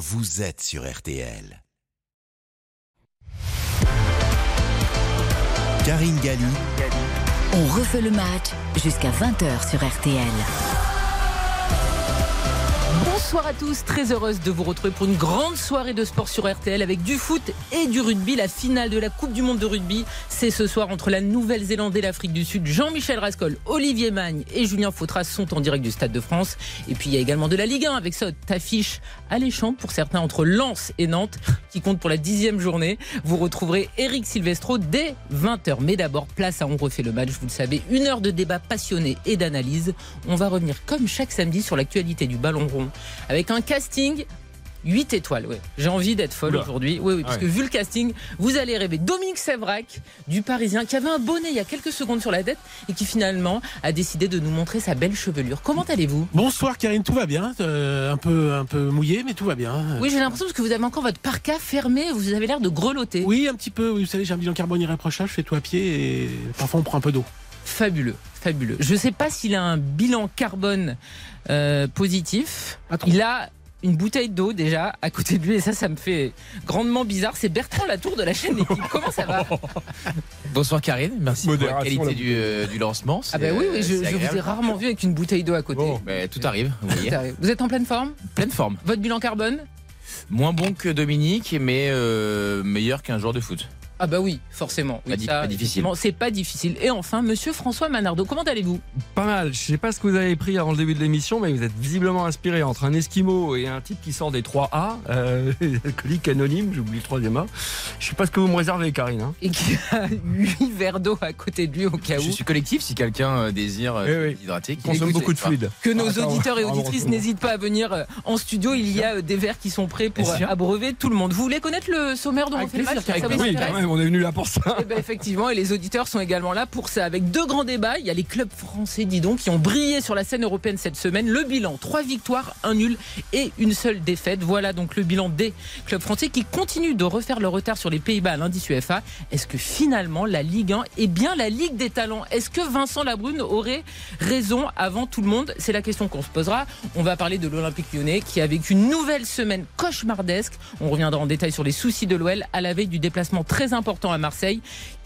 vous êtes sur RTL. Karine Galli. On refait le match jusqu'à 20h sur RTL. Bonsoir à tous, très heureuse de vous retrouver pour une grande soirée de sport sur RTL avec du foot et du rugby. La finale de la Coupe du Monde de rugby, c'est ce soir entre la Nouvelle-Zélande et l'Afrique du Sud. Jean-Michel Rascol, Olivier Magne et Julien Fautras sont en direct du Stade de France. Et puis il y a également de la Ligue 1 avec cette affiche alléchante pour certains entre Lens et Nantes qui compte pour la dixième journée. Vous retrouverez Eric Silvestro dès 20h. Mais d'abord, place à On refait le match, vous le savez, une heure de débat passionné et d'analyse. On va revenir comme chaque samedi sur l'actualité du ballon rond avec un casting 8 étoiles, oui. J'ai envie d'être folle aujourd'hui. Oui, oui, parce que vu le casting, vous allez rêver. Dominique Sévrac, du Parisien, qui avait un bonnet il y a quelques secondes sur la tête et qui finalement a décidé de nous montrer sa belle chevelure. Comment allez-vous? Bonsoir Karine, tout va bien? Euh, un, peu, un peu mouillé, mais tout va bien. Oui, j'ai l'impression que vous avez encore votre parka fermé, vous avez l'air de grelotter. Oui, un petit peu. Vous savez, j'ai un bilan carbone irréprochable, je fais tout à pied et parfois on prend un peu d'eau. Fabuleux, fabuleux. Je ne sais pas s'il a un bilan carbone euh, positif. Il a une bouteille d'eau déjà à côté de lui et ça, ça me fait grandement bizarre. C'est Bertrand Latour de la chaîne L'équipe. Comment ça va Bonsoir Karine, merci pour la qualité du, euh, du, lancement. Ah ben oui, oui je, je, vous ai rarement vu avec une bouteille d'eau à côté. Bon. Mais tout arrive, vous voyez. Vous êtes en pleine forme? Pleine forme. Votre bilan carbone? Moins bon que Dominique, mais euh, meilleur qu'un joueur de foot. Ah bah oui, forcément. Oui, pas, pas difficile. C'est pas difficile. Et enfin, Monsieur François Manardo, comment allez-vous? Pas mal. Je sais pas ce que vous avez pris avant le début de l'émission, mais vous êtes visiblement inspiré entre un Esquimau et un type qui sort des 3 A, euh, alcoolique anonyme, j'oublie le troisième A. Je sais pas ce que vous me réservez, Karine. Hein. Et qui a 8 verres d'eau à côté de lui au cas où. Je suis collectif si quelqu'un euh, désire euh, eh hydrater. Qui consomme beaucoup de fluide. Que nos ah, auditeurs et auditrices n'hésitent pas à venir euh, en studio. Il y a des verres qui sont prêts pour abreuver tout le monde. Vous voulez connaître le sommaire dont on fait le match? Oui, quand même, on est venu là pour ça. Eh ben, effectivement, et les auditeurs sont également là pour ça. Avec deux grands débats, il y a les clubs français, dis donc, qui ont brillé sur la scène européenne cette semaine. Le bilan, trois victoires, un nul et une seule défaite. Voilà donc le bilan des clubs français qui continuent de refaire le retard sur les Pays-Bas à l'indice UEFA. Est-ce que finalement la Ligue 1 est bien la Ligue des talents? Est-ce que Vincent Labrune aurait raison avant tout le monde? C'est la question qu'on se posera. On va parler de l'Olympique lyonnais qui a vécu une nouvelle semaine cauchemardesque. On reviendra en détail sur les soucis de l'OL à la veille du déplacement très important à Marseille.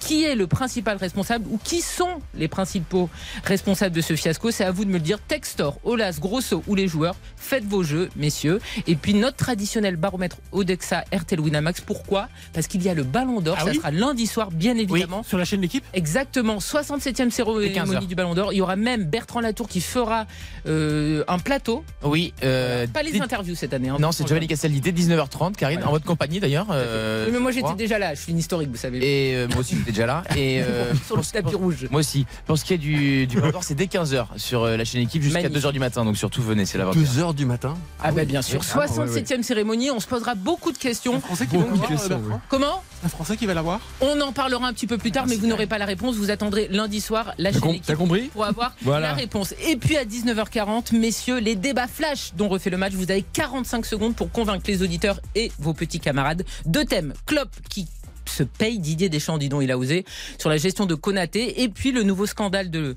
Qui est le principal responsable ou qui sont les principaux responsables de ce fiasco C'est à vous de me le dire. Textor, Olas, Grosso ou les joueurs, faites vos jeux, messieurs. Et puis notre traditionnel baromètre Odexa RTL Winamax. Pourquoi? Parce qu'il y a le Ballon d'Or. Ah ça sera lundi soir, bien évidemment. sur la chaîne L'équipe Exactement. 67e cérémonie du Ballon d'Or. Il y aura même Bertrand Latour qui fera euh, un plateau. Oui. Euh, pas les interviews cette année. Hein, non, c'est Giovanni Castelli dès 19h30. Karine, en votre compagnie d'ailleurs. Euh, mais moi j'étais déjà là. Je suis une historique, vous savez. Et euh, moi aussi j'étais déjà là. Et euh, sur le tapis rouge. Moi aussi. Pour ce qui est du, du c'est dès 15h sur euh, la chaîne équipe jusqu'à 2h du matin. Donc surtout venez, c'est l'aventure. 2h du matin Ah, bah bien sûr. 67e cérémonie, on se posera beaucoup de questions. Un Français qui va questions, Comment Un Français qui va l'avoir On en parlera un petit peu plus tard, mais vous n'aurez pas la réponse. Vous attendrez lundi soir la chaîne équipe compris pour avoir la réponse. Et puis à 19h40, messieurs, les débats flash dont refait le match. Vous avez 45 secondes pour convaincre les auditeurs et vos petits camarades. Deux thèmes. Klopp qui se paye Didier Deschamps, dis donc, il a osé, sur la gestion de Konaté. Et puis le nouveau scandale de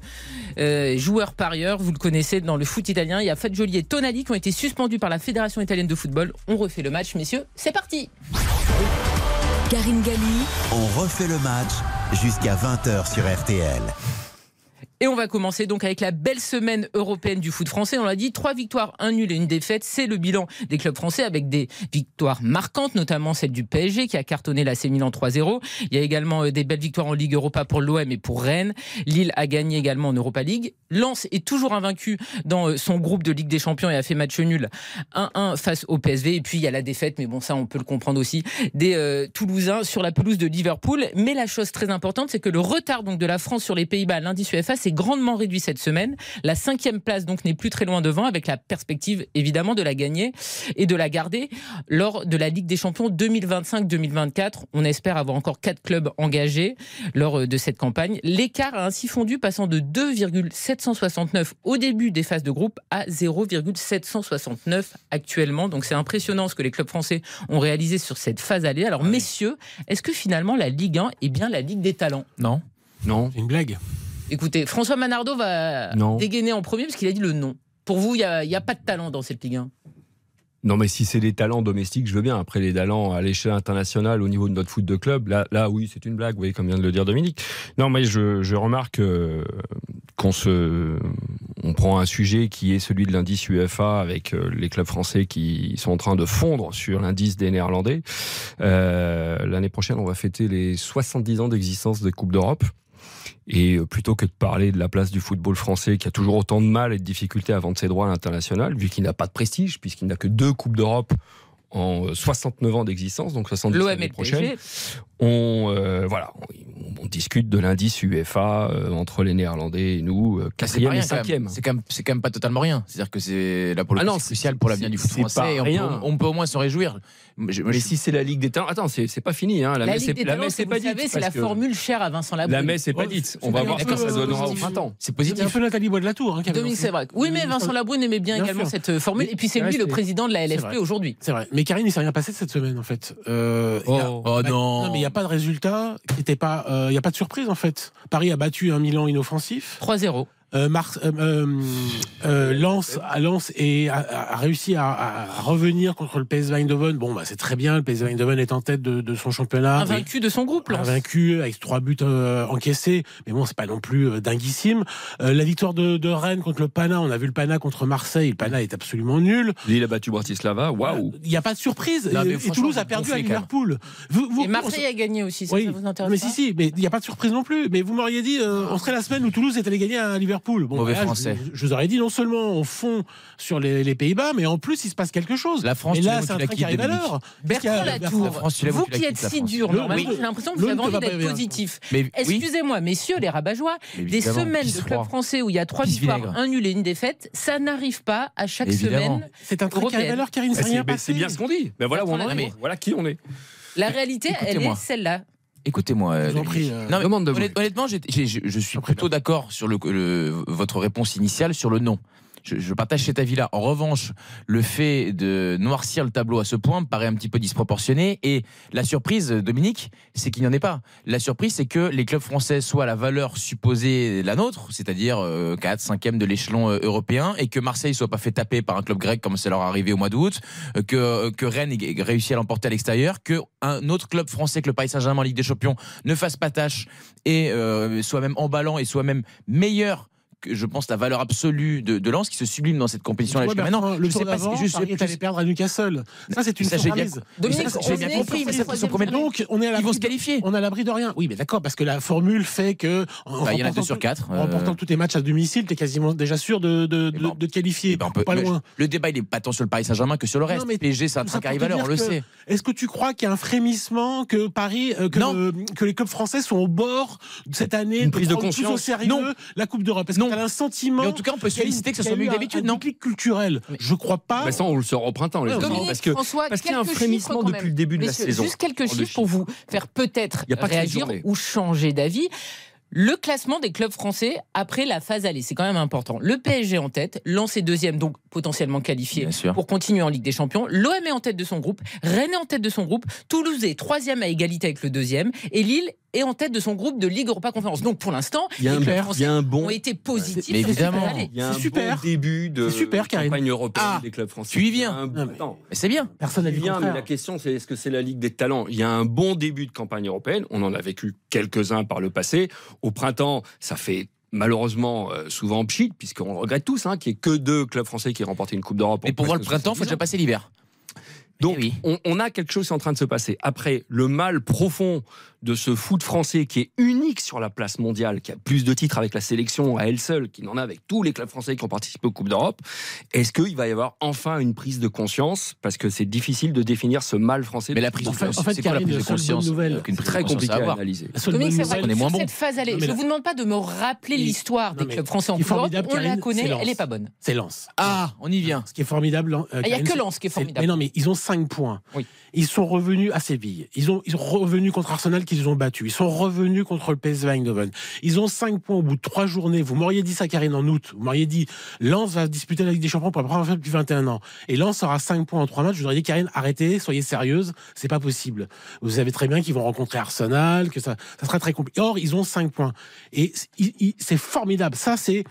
euh, joueurs parieurs, vous le connaissez dans le foot italien. Il y a Fagioli et Tonali qui ont été suspendus par la Fédération italienne de football. On refait le match, messieurs. C'est parti Karine Galli. On refait le match jusqu'à 20h sur RTL. Et on va commencer donc avec la belle semaine européenne du foot français. On l'a dit, trois victoires, un nul et une défaite. C'est le bilan des clubs français avec des victoires marquantes, notamment celle du PSG qui a cartonné la Milan 3-0. Il y a également euh, des belles victoires en Ligue Europa pour l'OM et pour Rennes. Lille a gagné également en Europa League. Lens est toujours invaincu dans euh, son groupe de Ligue des Champions et a fait match nul 1-1 face au PSV. Et puis il y a la défaite, mais bon ça on peut le comprendre aussi, des euh, Toulousains sur la pelouse de Liverpool. Mais la chose très importante, c'est que le retard donc de la France sur les Pays-Bas lundi UEFA, grandement réduit cette semaine. La cinquième place donc n'est plus très loin devant, avec la perspective évidemment de la gagner et de la garder lors de la Ligue des Champions 2025-2024. On espère avoir encore quatre clubs engagés lors euh, de cette campagne. L'écart a ainsi fondu, passant de 2,769 au début des phases de groupe à 0,769 actuellement. Donc c'est impressionnant ce que les clubs français ont réalisé sur cette phase allée. Alors messieurs, est-ce que finalement la Ligue 1 est bien la Ligue des talents? Non. Non. C'est une blague. Écoutez, François Manardo va dégainer en premier parce qu'il a dit le non. Pour vous, il n'y a, a, pas de talent dans cette Ligue 1 Non, mais si c'est des talents domestiques, je veux bien. Après, les talents à l'échelle internationale, au niveau de notre foot de club, là, là oui, c'est une blague, vous voyez, comme vient de le dire Dominique. Non, mais je, je remarque euh, qu'on se, on prend un sujet qui est celui de l'indice UEFA avec euh, les clubs français qui sont en train de fondre sur l'indice des Néerlandais. Euh, L'année prochaine, on va fêter les 70 ans d'existence des Coupes d'Europe. Et euh, plutôt que de parler de la place du football français qui a toujours autant de mal et de difficultés à vendre ses droits à l'international, vu qu'il n'a pas de prestige, puisqu'il n'a que deux Coupes d'Europe en 69 ans d'existence, donc 70 L'OM et l'année le prochaine, on, euh, voilà, on, on discute de l'indice UEFA euh, entre les Néerlandais et nous, euh, c'est pas quatrième et quand même. cinquième. C'est quand, même- c'est quand même pas totalement rien. C'est-à-dire que c'est la politique Ah cruciale pour l'avenir c'est- du foot c'est français. pas et on, rien. peut, on peut au moins s'en réjouir. Je- Mais je- si c'est la Ligue des talents, attends, c'est c'est pas fini, hein, la, La messe Ligue des la talents, c'est pas dite. c'est la formule chère à Vincent Labrune. La messe est pas Ouais, dite. On c'est va voir que ça euh, donnera au positif. printemps. c'est positif. un peu Nathalie Bois de la Tour. Hein, Dominique, c'est vrai. Oui, mais Vincent Labrune aimait bien, également cette euh, formule. Et puis c'est lui le c'est- président de la c'est LFP aujourd'hui. C'est vrai. Mais Karine, il s'est rien passé cette semaine, en fait. Euh, il y a- Oh. Oh Bah, non. mais il n'y a pas de résultat. euh, Il n'y a pas de surprise, en fait. Paris a battu un Milan inoffensif. 3-0. Euh, Mars, euh, euh, euh, Lens, à Lens et a, réussi à, à revenir contre le PSV Eindhoven. Bon, bah, c'est très bien. Le PSV Eindhoven est en tête de, de son championnat. Invaincu de son groupe, Lens. Invaincu avec trois buts euh, encaissés, mais bon, c'est pas non plus euh, dinguissime. Euh, la victoire de, de Rennes contre le Pana, on a vu le Pana contre Marseille. Le Pana est absolument nul. Lille a battu Bratislava, waouh. Il n'y a pas de surprise. Non, et, et Toulouse a perdu à. Liverpool. Vous, vous- Et Marseille a gagné aussi, ça, oui, ça vous intéresse mais pas si, si, mais il n'y a pas de surprise non plus. Mais vous m'auriez dit, euh, on serait la semaine où Toulouse est allé gagner à Liverpool. Bon, Mauvais là, français. Je, vous aurais dit, non seulement on fond sur les, les Pays-Bas, mais en plus, il se passe quelque chose. La France, et là, c'est un la train qui arrive à l'heure. Bertrand Latour, vous qui êtes si dur, Le- normalement, j'ai l'impression que vous avez envie d'être positif. Mais oui, Excusez-moi, messieurs les rabat-joie, des semaines de club français où il y a trois victoires, un nul et une défaite, ça n'arrive pas à chaque semaine. C'est un train qui arrive à l'heure, Karine, c'est rien C'est passé. c'est bien ce qu'on dit. Ben voilà où on en est. Voilà qui on est. La réalité, elle est celle-là. Écoutez-moi. euh, Je vous en prie, Dominique. euh, Non, mais demande de vous. honnêt- honnêtement, je, je suis plutôt d'accord sur le, le- votre réponse initiale sur le non. Je, partage cet avis-là. En revanche, le fait de noircir le tableau à ce point me paraît un petit peu disproportionné. Et la surprise, Dominique, c'est qu'il n'y en ait pas. La surprise, c'est que les clubs français soient à la valeur supposée la nôtre, c'est-à-dire euh, 4, 5e de l'échelon euh, européen, et que Marseille soit pas fait taper par un club grec comme c'est leur arrivé au mois d'août, euh, que, euh, que Rennes ait réussi à l'emporter à l'extérieur, que un autre club français que le Paris Saint-Germain en Ligue des Champions ne fasse pas tâche et euh, soit même emballant et soit même meilleur je pense la valeur absolue de, de Lens qui se sublime dans cette compétition là Tu vois, jusqu'à maintenant. Le Je sais pas si- je allé perdre à Newcastle. Ça, c'est une Ça, surprise. J'ai bien compris. Donc, on est à Ils vont se qualifier. on à l'abri de rien. Oui, mais d'accord, parce que la formule fait que Bah, il y en a deux sur quatre. En euh, remportant tous tes matchs à domicile, t'es quasiment déjà sûr de, de, Eh de, ben, te qualifier. eh ben, pas loin. Le débat, il est pas tant sur le Paris Saint-Germain que sur le reste. PSG, c'est un pour à te l'heure, on le sait. Est-ce que tu crois qu'il y a un frémissement que Paris, euh, que, euh, les clubs français sont au bord cette année de prise de prendre plus conscience. au sérieux Non. la Coupe d'Europe? Non. tu as un sentiment Mais en tout cas, on peut solliciter que ce soit mieux eu que d'habitude, non déclic culturel. Je crois pas. Bah, ça, on le sort au printemps, les Parce que François, parce qu'il y a un frémissement depuis le début de la saison. Juste quelques chiffres pour vous faire peut-être Il y a pas 13 réagir ou changer d'avis. Le classement des clubs français après la phase aller, c'est quand même important. Le PSG en tête, Lens est deuxième, donc potentiellement qualifié pour continuer en Ligue des Champions. L'OM est en tête de son groupe, Rennes est en tête de son groupe, Toulouse est troisième à égalité avec le deuxième, et Lille est en tête de son groupe de Ligue Europa Conférence. Donc pour l'instant, il y a les un, clubs il y français a un bon ont été positifs Mais évidemment. Il y a un C'est super. bon début de super, Karine. campagne européenne Ah, des clubs français. tu y Il y a viens. un- Non, mais- c'est bien. Personne n'a il vient, mais la question c'est est-ce que c'est la Ligue des talents? Il y a un bon début de campagne européenne. On en a vécu quelques-uns par le passé. Au printemps, ça fait malheureusement euh, souvent pchit, puisqu'on le regrette tous, hein, qu'il n'y ait que deux clubs français qui aient remporté une Coupe d'Europe. Mais pour voir le printemps, faut 70 déjà passer l'hiver. Donc, Eh oui. on, on a quelque chose qui est en train de se passer. Après, le mal profond de ce foot français qui est unique sur la place mondiale, qui a plus de titres avec la sélection à elle seule, qu'il n'en a avec tous les clubs français qui ont participé aux Coupes d'Europe, est-ce qu'il va y avoir enfin une prise de conscience? Parce que c'est difficile de définir ce mal français. Mais la prise de En fait- conscience, en fait, c'est quoi la prise de conscience nouvelle, qu'une prise de très compliqué à analyser. La seule Dominique, bonne c'est vrai nouvelle- on est moins sur bon. cette phase mais Je vous demande pas de me rappeler l'histoire des clubs français en Coupe d'Europe. On la connaît, c'est elle est Lens. pas bonne. C'est Lens. Ah, on y vient. Ce qui est formidable. euh, Ah, Il y a que c'est- Lens qui est c'est- formidable. Mais non, mais ils ont 5 points. Oui. Ils sont revenus à Séville. Ils ont, ils sont revenus contre Arsenal qu'ils ont battu. Ils sont revenus contre le PSV Eindhoven. Ils ont 5 points au bout de 3 journées. Vous m'auriez dit ça, Karine, en août. Vous m'auriez dit, Lens va disputer la Ligue des Champions pour la première fois depuis 21 ans. Et Lens aura 5 points en 3 matchs. Je vous aurais dit, Karine, arrêtez, soyez sérieuse. C'est pas possible. Vous savez très bien qu'ils vont rencontrer Arsenal, que ça, ça sera très compliqué. Or, ils ont 5 points. Et c'est- formidable. Ça, c'est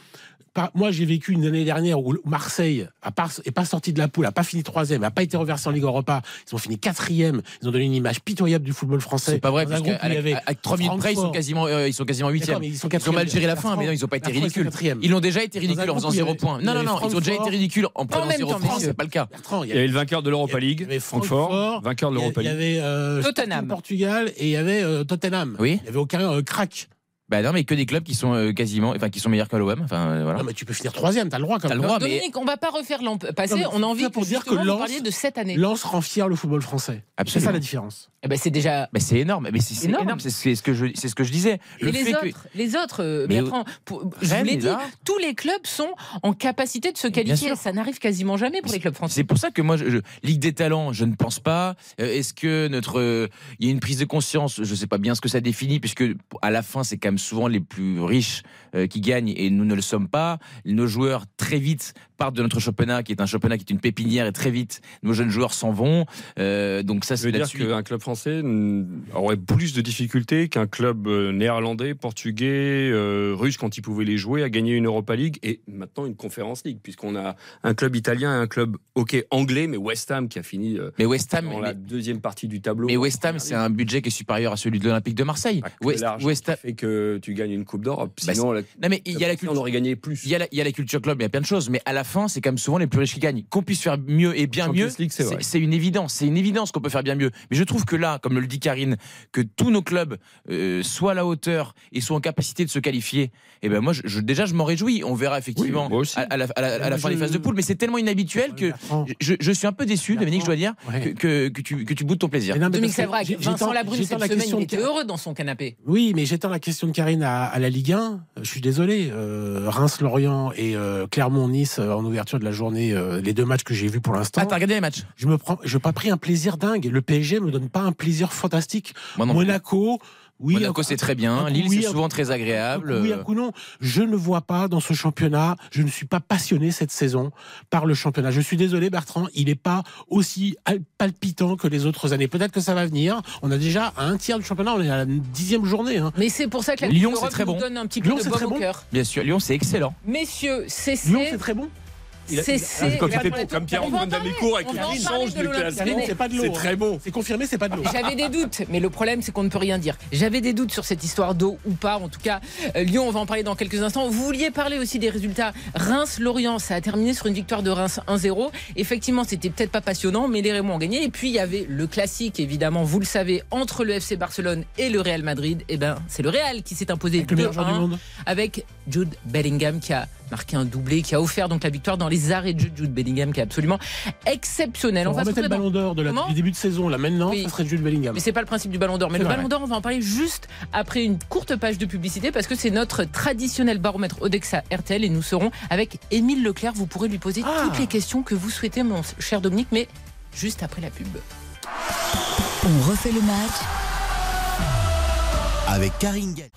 Moi, j'ai vécu une année dernière où Marseille a pas, est pas sorti de la poule, a pas fini troisième, a pas été reversé en Ligue Europa. Ils ont fini quatrième. Ils ont donné une image pitoyable du football français. C'est pas vrai, y à- à 3 minutes près, ils sont quasiment, euh, ils sont quasiment D'accord, 8 mais ils ont mal géré la fin, mais non, ils ont pas été ridicules. Ils ont déjà été ridicules en faisant où il y 0 avait- points. il y Non, non, non, ils ont déjà été ridicules en prenant même 0 temps, points, messieurs. c'est pas le cas. Il y y avait le vainqueur de l'Europa il y League, avait Francfort, vainqueur de y l'Europa Il y League. avait euh, Tottenham. Portugal et il y avait euh, Tottenham. Oui. Il n'y avait aucun euh, crack. Bah non, mais que des clubs qui sont euh, quasiment, enfin, qui sont meilleurs que l'OM. Enfin, euh, voilà. Non, mais tu peux finir troisième, t'as le droit quand T'as même. le droit, mais Dominique, on va pas refaire l'an passé. On a envie ça pour que, dire que Lens- parliez de cette année. Lens rend fier le football français. C'est ça la différence. Eh ben, c'est déjà. Mais c'est énorme, mais c'est Énorme. énorme. C'est ce que je, c'est ce que je disais. Le Et les fait que- autres, les autres, euh, Mais Bertrand, pour- je vous l'ai dit, tous les clubs sont en capacité de se qualifier. Ça n'arrive quasiment jamais pour les clubs français. C'est pour ça que moi, je, je- Ligue des talents, je ne pense pas. Euh, Est-ce que notre, euh, il y a une prise de conscience? Je ne sais pas bien ce que ça définit, puisque à la fin, c'est quand même souvent les plus riches euh, qui gagnent et nous ne le sommes pas. Nos joueurs très vite partent de notre championnat, qui est un championnat qui est une pépinière, et très vite, nos jeunes joueurs s'en vont. Euh, donc ça, c'est dire qu'un club français aurait plus de difficultés qu'un club euh, néerlandais, portugais, euh, russe quand il pouvait les jouer à gagner une Europa League et maintenant une Conference League puisqu'on a un club italien et un club ok anglais mais West Ham qui a fini Mais West Ham, dans mais, la deuxième partie du tableau. mais West Ham, c'est un budget qui est supérieur à celui de l'Olympique de Marseille. Que West, Ham. fait que tu gagnes une Coupe d'Europe. Bah, Sinon, la- Non mais il y a la on culture. aurait gagné plus. Il y, a la, il y a la culture club, il y a plein de choses, mais à la fin, c'est quand même souvent les plus riches qui gagnent. Qu'on puisse faire mieux et bien Champions mieux, League, c'est une évidence. C'est une évidence qu'on peut faire bien mieux. Mais je trouve que là, comme le dit Karine, que tous nos clubs euh, soient à la hauteur et soient en capacité de se qualifier, et ben moi, je, je- déjà, je m'en réjouis. On verra effectivement Oui, à, à la, à la- à la Moi, fin je- des phases de poule, mais c'est tellement inhabituel que je, je suis un peu déçu, Dominique, je dois dire, ouais. que, que, que tu, que tu boudes ton plaisir. Mais non, mais Dominique Savrac, Vincent Labrune, cette la semaine, il était heureux dans son canapé. Oui, mais j'étends la question de Karine à, à la Ligue 1. Je suis désolé. euh, Reims-Lorient et euh, Clermont-Nice euh, en ouverture de la journée, euh, les deux matchs que j'ai vus pour l'instant. Ah, t'as regardé les matchs? Je me prends, je n'ai pas pris un plaisir dingue. Le PSG me donne pas un plaisir fantastique. Moi plus. Oui. Monaco, c'est très bien. Lille, oui, c'est souvent coup- très agréable. oui, un coup non. Je ne vois pas dans ce championnat. Je ne suis pas passionné cette saison par le championnat. Je suis désolé, Bertrand. Il n'est pas aussi al- palpitant que les autres années. Peut-être que ça va venir. On a déjà à un tiers du championnat. On est à la dixième journée. hein. Mais c'est pour ça que la Lyon, c'est très bon. donne un petit peu Lyon, de c'est baume très au bon. cœur. Bien sûr, Lyon, c'est excellent. Messieurs, cessez. Lyon, c'est très bon. Il a- il a- Cessez. Comme, la c'était- tour. comme On Pierre parler. Damécourt avec parler change de de l'Olympique classe. Lyonnais. C'est pas de l'eau. C'est très bon. C'est confirmé, c'est pas de l'eau. J'avais des doutes, mais le problème c'est qu'on ne peut rien dire. J'avais des doutes sur cette histoire d'eau ou pas. En tout cas, euh, Lyon, on va en parler dans quelques instants. Vous vouliez parler aussi des résultats. Reims-Lorient, ça a terminé sur une victoire de Reims 1-0. Effectivement, c'était peut-être pas passionnant, mais les Rémois ont gagné. Et puis il y avait le classique, évidemment, vous le savez, entre le FC Barcelone et le Real Madrid. Et ben, c'est le Real qui s'est imposé Avec le meilleur joueur du 2-1 monde. avec Jude Bellingham qui a marqué un doublé, qui a offert donc la victoire dans les jeu de Jude Bellingham, qui est absolument exceptionnel. On On va le ballon d'or de la- Comment du début de saison. Là maintenant, Oui. ça serait Jules Bellingham. Mais c'est pas le principe du Ballon d'Or. Mais le vrai. Ballon d'Or, on va en parler juste après une courte page de publicité parce que c'est notre traditionnel baromètre Odexa RTL et nous serons avec Émile Leclerc. Vous pourrez lui poser Ah. toutes les questions que vous souhaitez, mon cher Dominique, mais juste après la pub. On refait le match. Avec Karine Galli.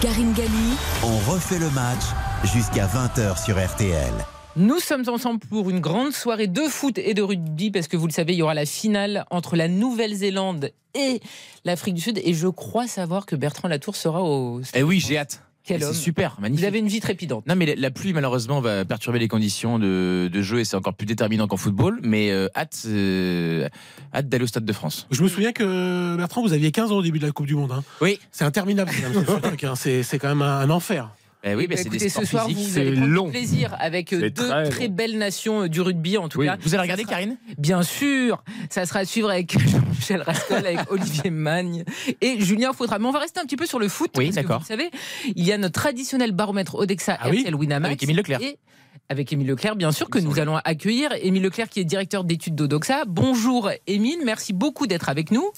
Karine Galli, On refait le match jusqu'à 20h sur RTL. Nous sommes ensemble pour une grande soirée de foot et de rugby parce que vous le savez, il y aura la finale entre la Nouvelle-Zélande et l'Afrique du Sud et je crois savoir que Bertrand Latour sera au. Eh oui, j'ai hâte. Quel homme. super, magnifique. Vous avez une vie trépidante. Non, mais la- la pluie, malheureusement, va perturber les conditions de, de jeu et c'est encore plus déterminant qu'en football. Mais euh, hâte, euh, hâte d'aller au Stade de France. Je me souviens que Bertrand, vous aviez 15 ans au début de la Coupe du Monde. hein. Oui. C'est interminable. hein. C'est c'est quand même un, un enfer. Eh oui, mais c'est des écoutez, sports ce soir, physiques. c'est long. plaisir avec euh, deux très belles nations euh, du rugby, en tout Oui. cas. Vous allez regarder, sera- Karine? Bien sûr, ça sera à suivre avec Jean-Michel Rascol, avec Olivier Magne et Julien Faudra. Mais on va rester un petit peu sur le foot. Oui, d'accord. Vous savez, il y a notre traditionnel baromètre Odexa Ah oui RTL Winamax. Avec Émile Leclerc. Et avec Émile Leclerc, bien sûr, que nous allons accueillir. Émile Leclerc, qui est directeur d'études d'Odoxa. Bonjour Émile, merci beaucoup d'être avec nous.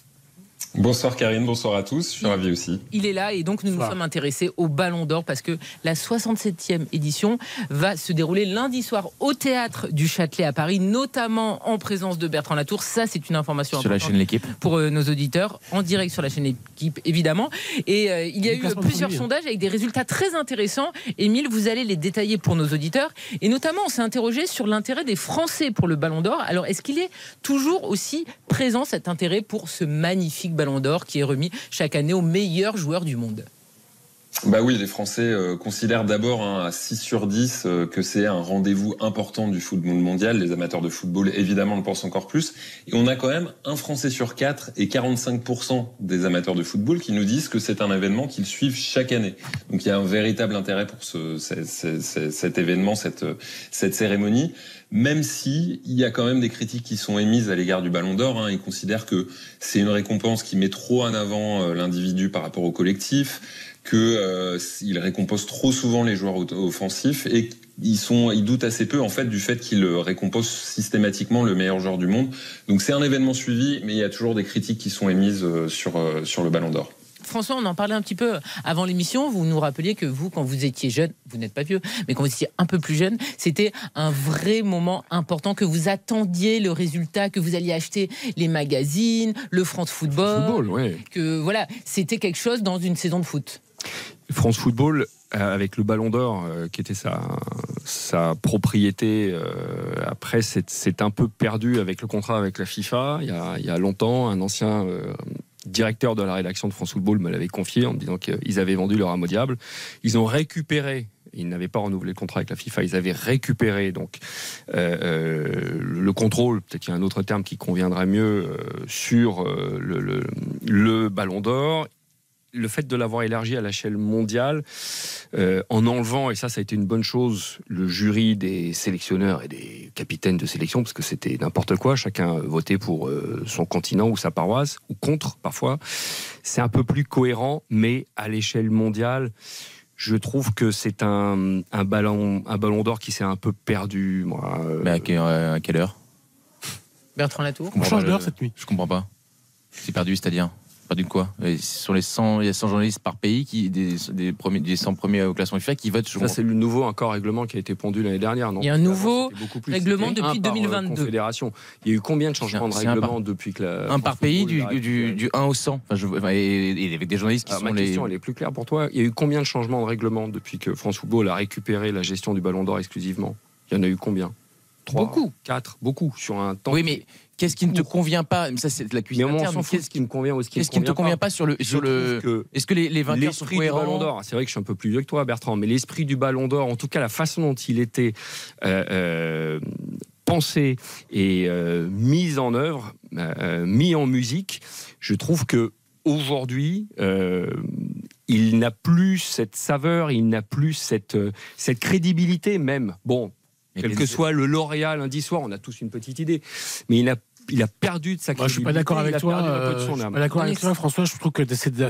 Bonsoir Karine, bonsoir à tous, je suis ravi aussi. Il est là et donc nous nous sommes intéressés au Ballon d'Or parce que la 67e édition va se dérouler lundi soir au théâtre du Châtelet à Paris, notamment en présence de Bertrand Latour. Ça, c'est une information Sur la importante chaîne L'équipe. pour euh, nos auditeurs, en direct sur la chaîne Équipe, évidemment. Et euh, il y a eu plusieurs sondages avec des résultats très intéressants. Émile, vous allez les détailler pour nos auditeurs. Et notamment, on s'est interrogé sur l'intérêt des Français pour le Ballon d'Or. Alors, est-ce qu'il est toujours aussi présent cet intérêt pour ce magnifique Ballon qui est remis chaque année aux meilleurs joueurs du monde Bah oui, les Français euh, considèrent d'abord hein, à 6 sur 10 euh, que c'est un rendez-vous important du football mondial. Les amateurs de football, évidemment, le pensent encore plus. Et on a quand même un Français sur 4 et 45% des amateurs de football qui nous disent que c'est un événement qu'ils suivent chaque année. Donc il y a un véritable intérêt pour ce, ce- ce- ce- cet événement, cette, cette cérémonie. Même si il y a quand même des critiques qui sont émises à l'égard du Ballon d'Or, hein. ils considèrent que c'est une récompense qui met trop en avant euh, l'individu par rapport au collectif, que euh, il récompense trop souvent les joueurs offensifs et ils sont, ils doutent assez peu en fait du fait qu'il récompense systématiquement le meilleur joueur du monde. Donc c'est un événement suivi, mais il y a toujours des critiques qui sont émises euh, sur euh, sur le Ballon d'Or. François, on en parlait un petit peu avant l'émission. Vous nous rappeliez que vous, quand vous étiez jeune, vous n'êtes pas vieux, mais quand vous étiez un peu plus jeune, c'était un vrai moment important que vous attendiez le résultat, que vous alliez acheter les magazines, le France Football, Football, ouais. que voilà, c'était quelque chose dans une saison de foot. France Football, euh, avec le Ballon d'Or, euh, qui était sa, propriété, euh, après, c'est un peu perdu avec le contrat avec la FIFA. Il y a, il y a longtemps, un ancien directeur de la rédaction de France Football me l'avait confié en me disant qu'ils avaient vendu leur âme diable. Ils ont récupéré. Ils n'avaient pas renouvelé le contrat avec la FIFA. Ils avaient récupéré donc le contrôle. Peut-être qu'il y a un autre terme qui conviendrait mieux sur le Ballon d'Or le fait de l'avoir élargi à l'échelle mondiale, euh, en enlevant, et ça, ça a été une bonne chose, le jury des sélectionneurs et des capitaines de sélection, parce que c'était n'importe quoi, chacun votait pour euh, son continent ou sa paroisse, ou contre parfois. C'est un peu plus cohérent, mais à l'échelle mondiale, je trouve que c'est un, un ballon, un ballon d'or qui s'est un peu perdu. Moi, Euh, Mais à, que- à quelle heure? Bertrand Latour comprends change d'heure cette nuit. Je comprends pas. C'est perdu, c'est-à-dire? Perdu de quoi Et Sur les 100, il y a 100 journalistes par pays, qui, des, des, premiers, des 100 premiers au classement FIFA qui votent. je ça, c'est le nouveau encore règlement qui a été pondu l'année dernière. Non? Il y a un nouveau plus. règlement depuis un par, euh, 2022. confédération. Il y a eu combien de changements de par- règlement depuis que la. un par pays du, du, du 1 au 100. Enfin, je, enfin, et, et avec des journalistes qui Alors, sont ma les. question, elle est plus claire pour toi. Il y a eu combien de changements de règlement depuis que France Football a récupéré la gestion du Ballon d'Or exclusivement? Il y en a eu combien? Beaucoup. Quatre, beaucoup sur un temps. Oui, mais qu'est-ce qui ne te convient pas? Mais Ça, c'est de la cuisine mais Qu'est-ce ce qui me convient ou ce qui ne te convient pas? sur le. Sur le... que Est-ce que les, les vainqueurs sont L'esprit du Ballon cohérents? d'Or, c'est vrai que je suis un peu plus vieux que toi, Bertrand, mais l'esprit du Ballon d'Or, en tout cas la façon dont il était euh, euh, pensé et euh, mis en œuvre, mis en musique, je trouve que aujourd'hui, il n'a plus cette saveur, il n'a plus cette, cette crédibilité même. Bon, Mais quel que soit le lauréat lundi soir, on a tous une petite idée, mais il a, il a perdu de sa Moi, je suis pas crédibilité. d'accord il avec a toi. euh, je suis pas d'accord avec toi, François. Je trouve que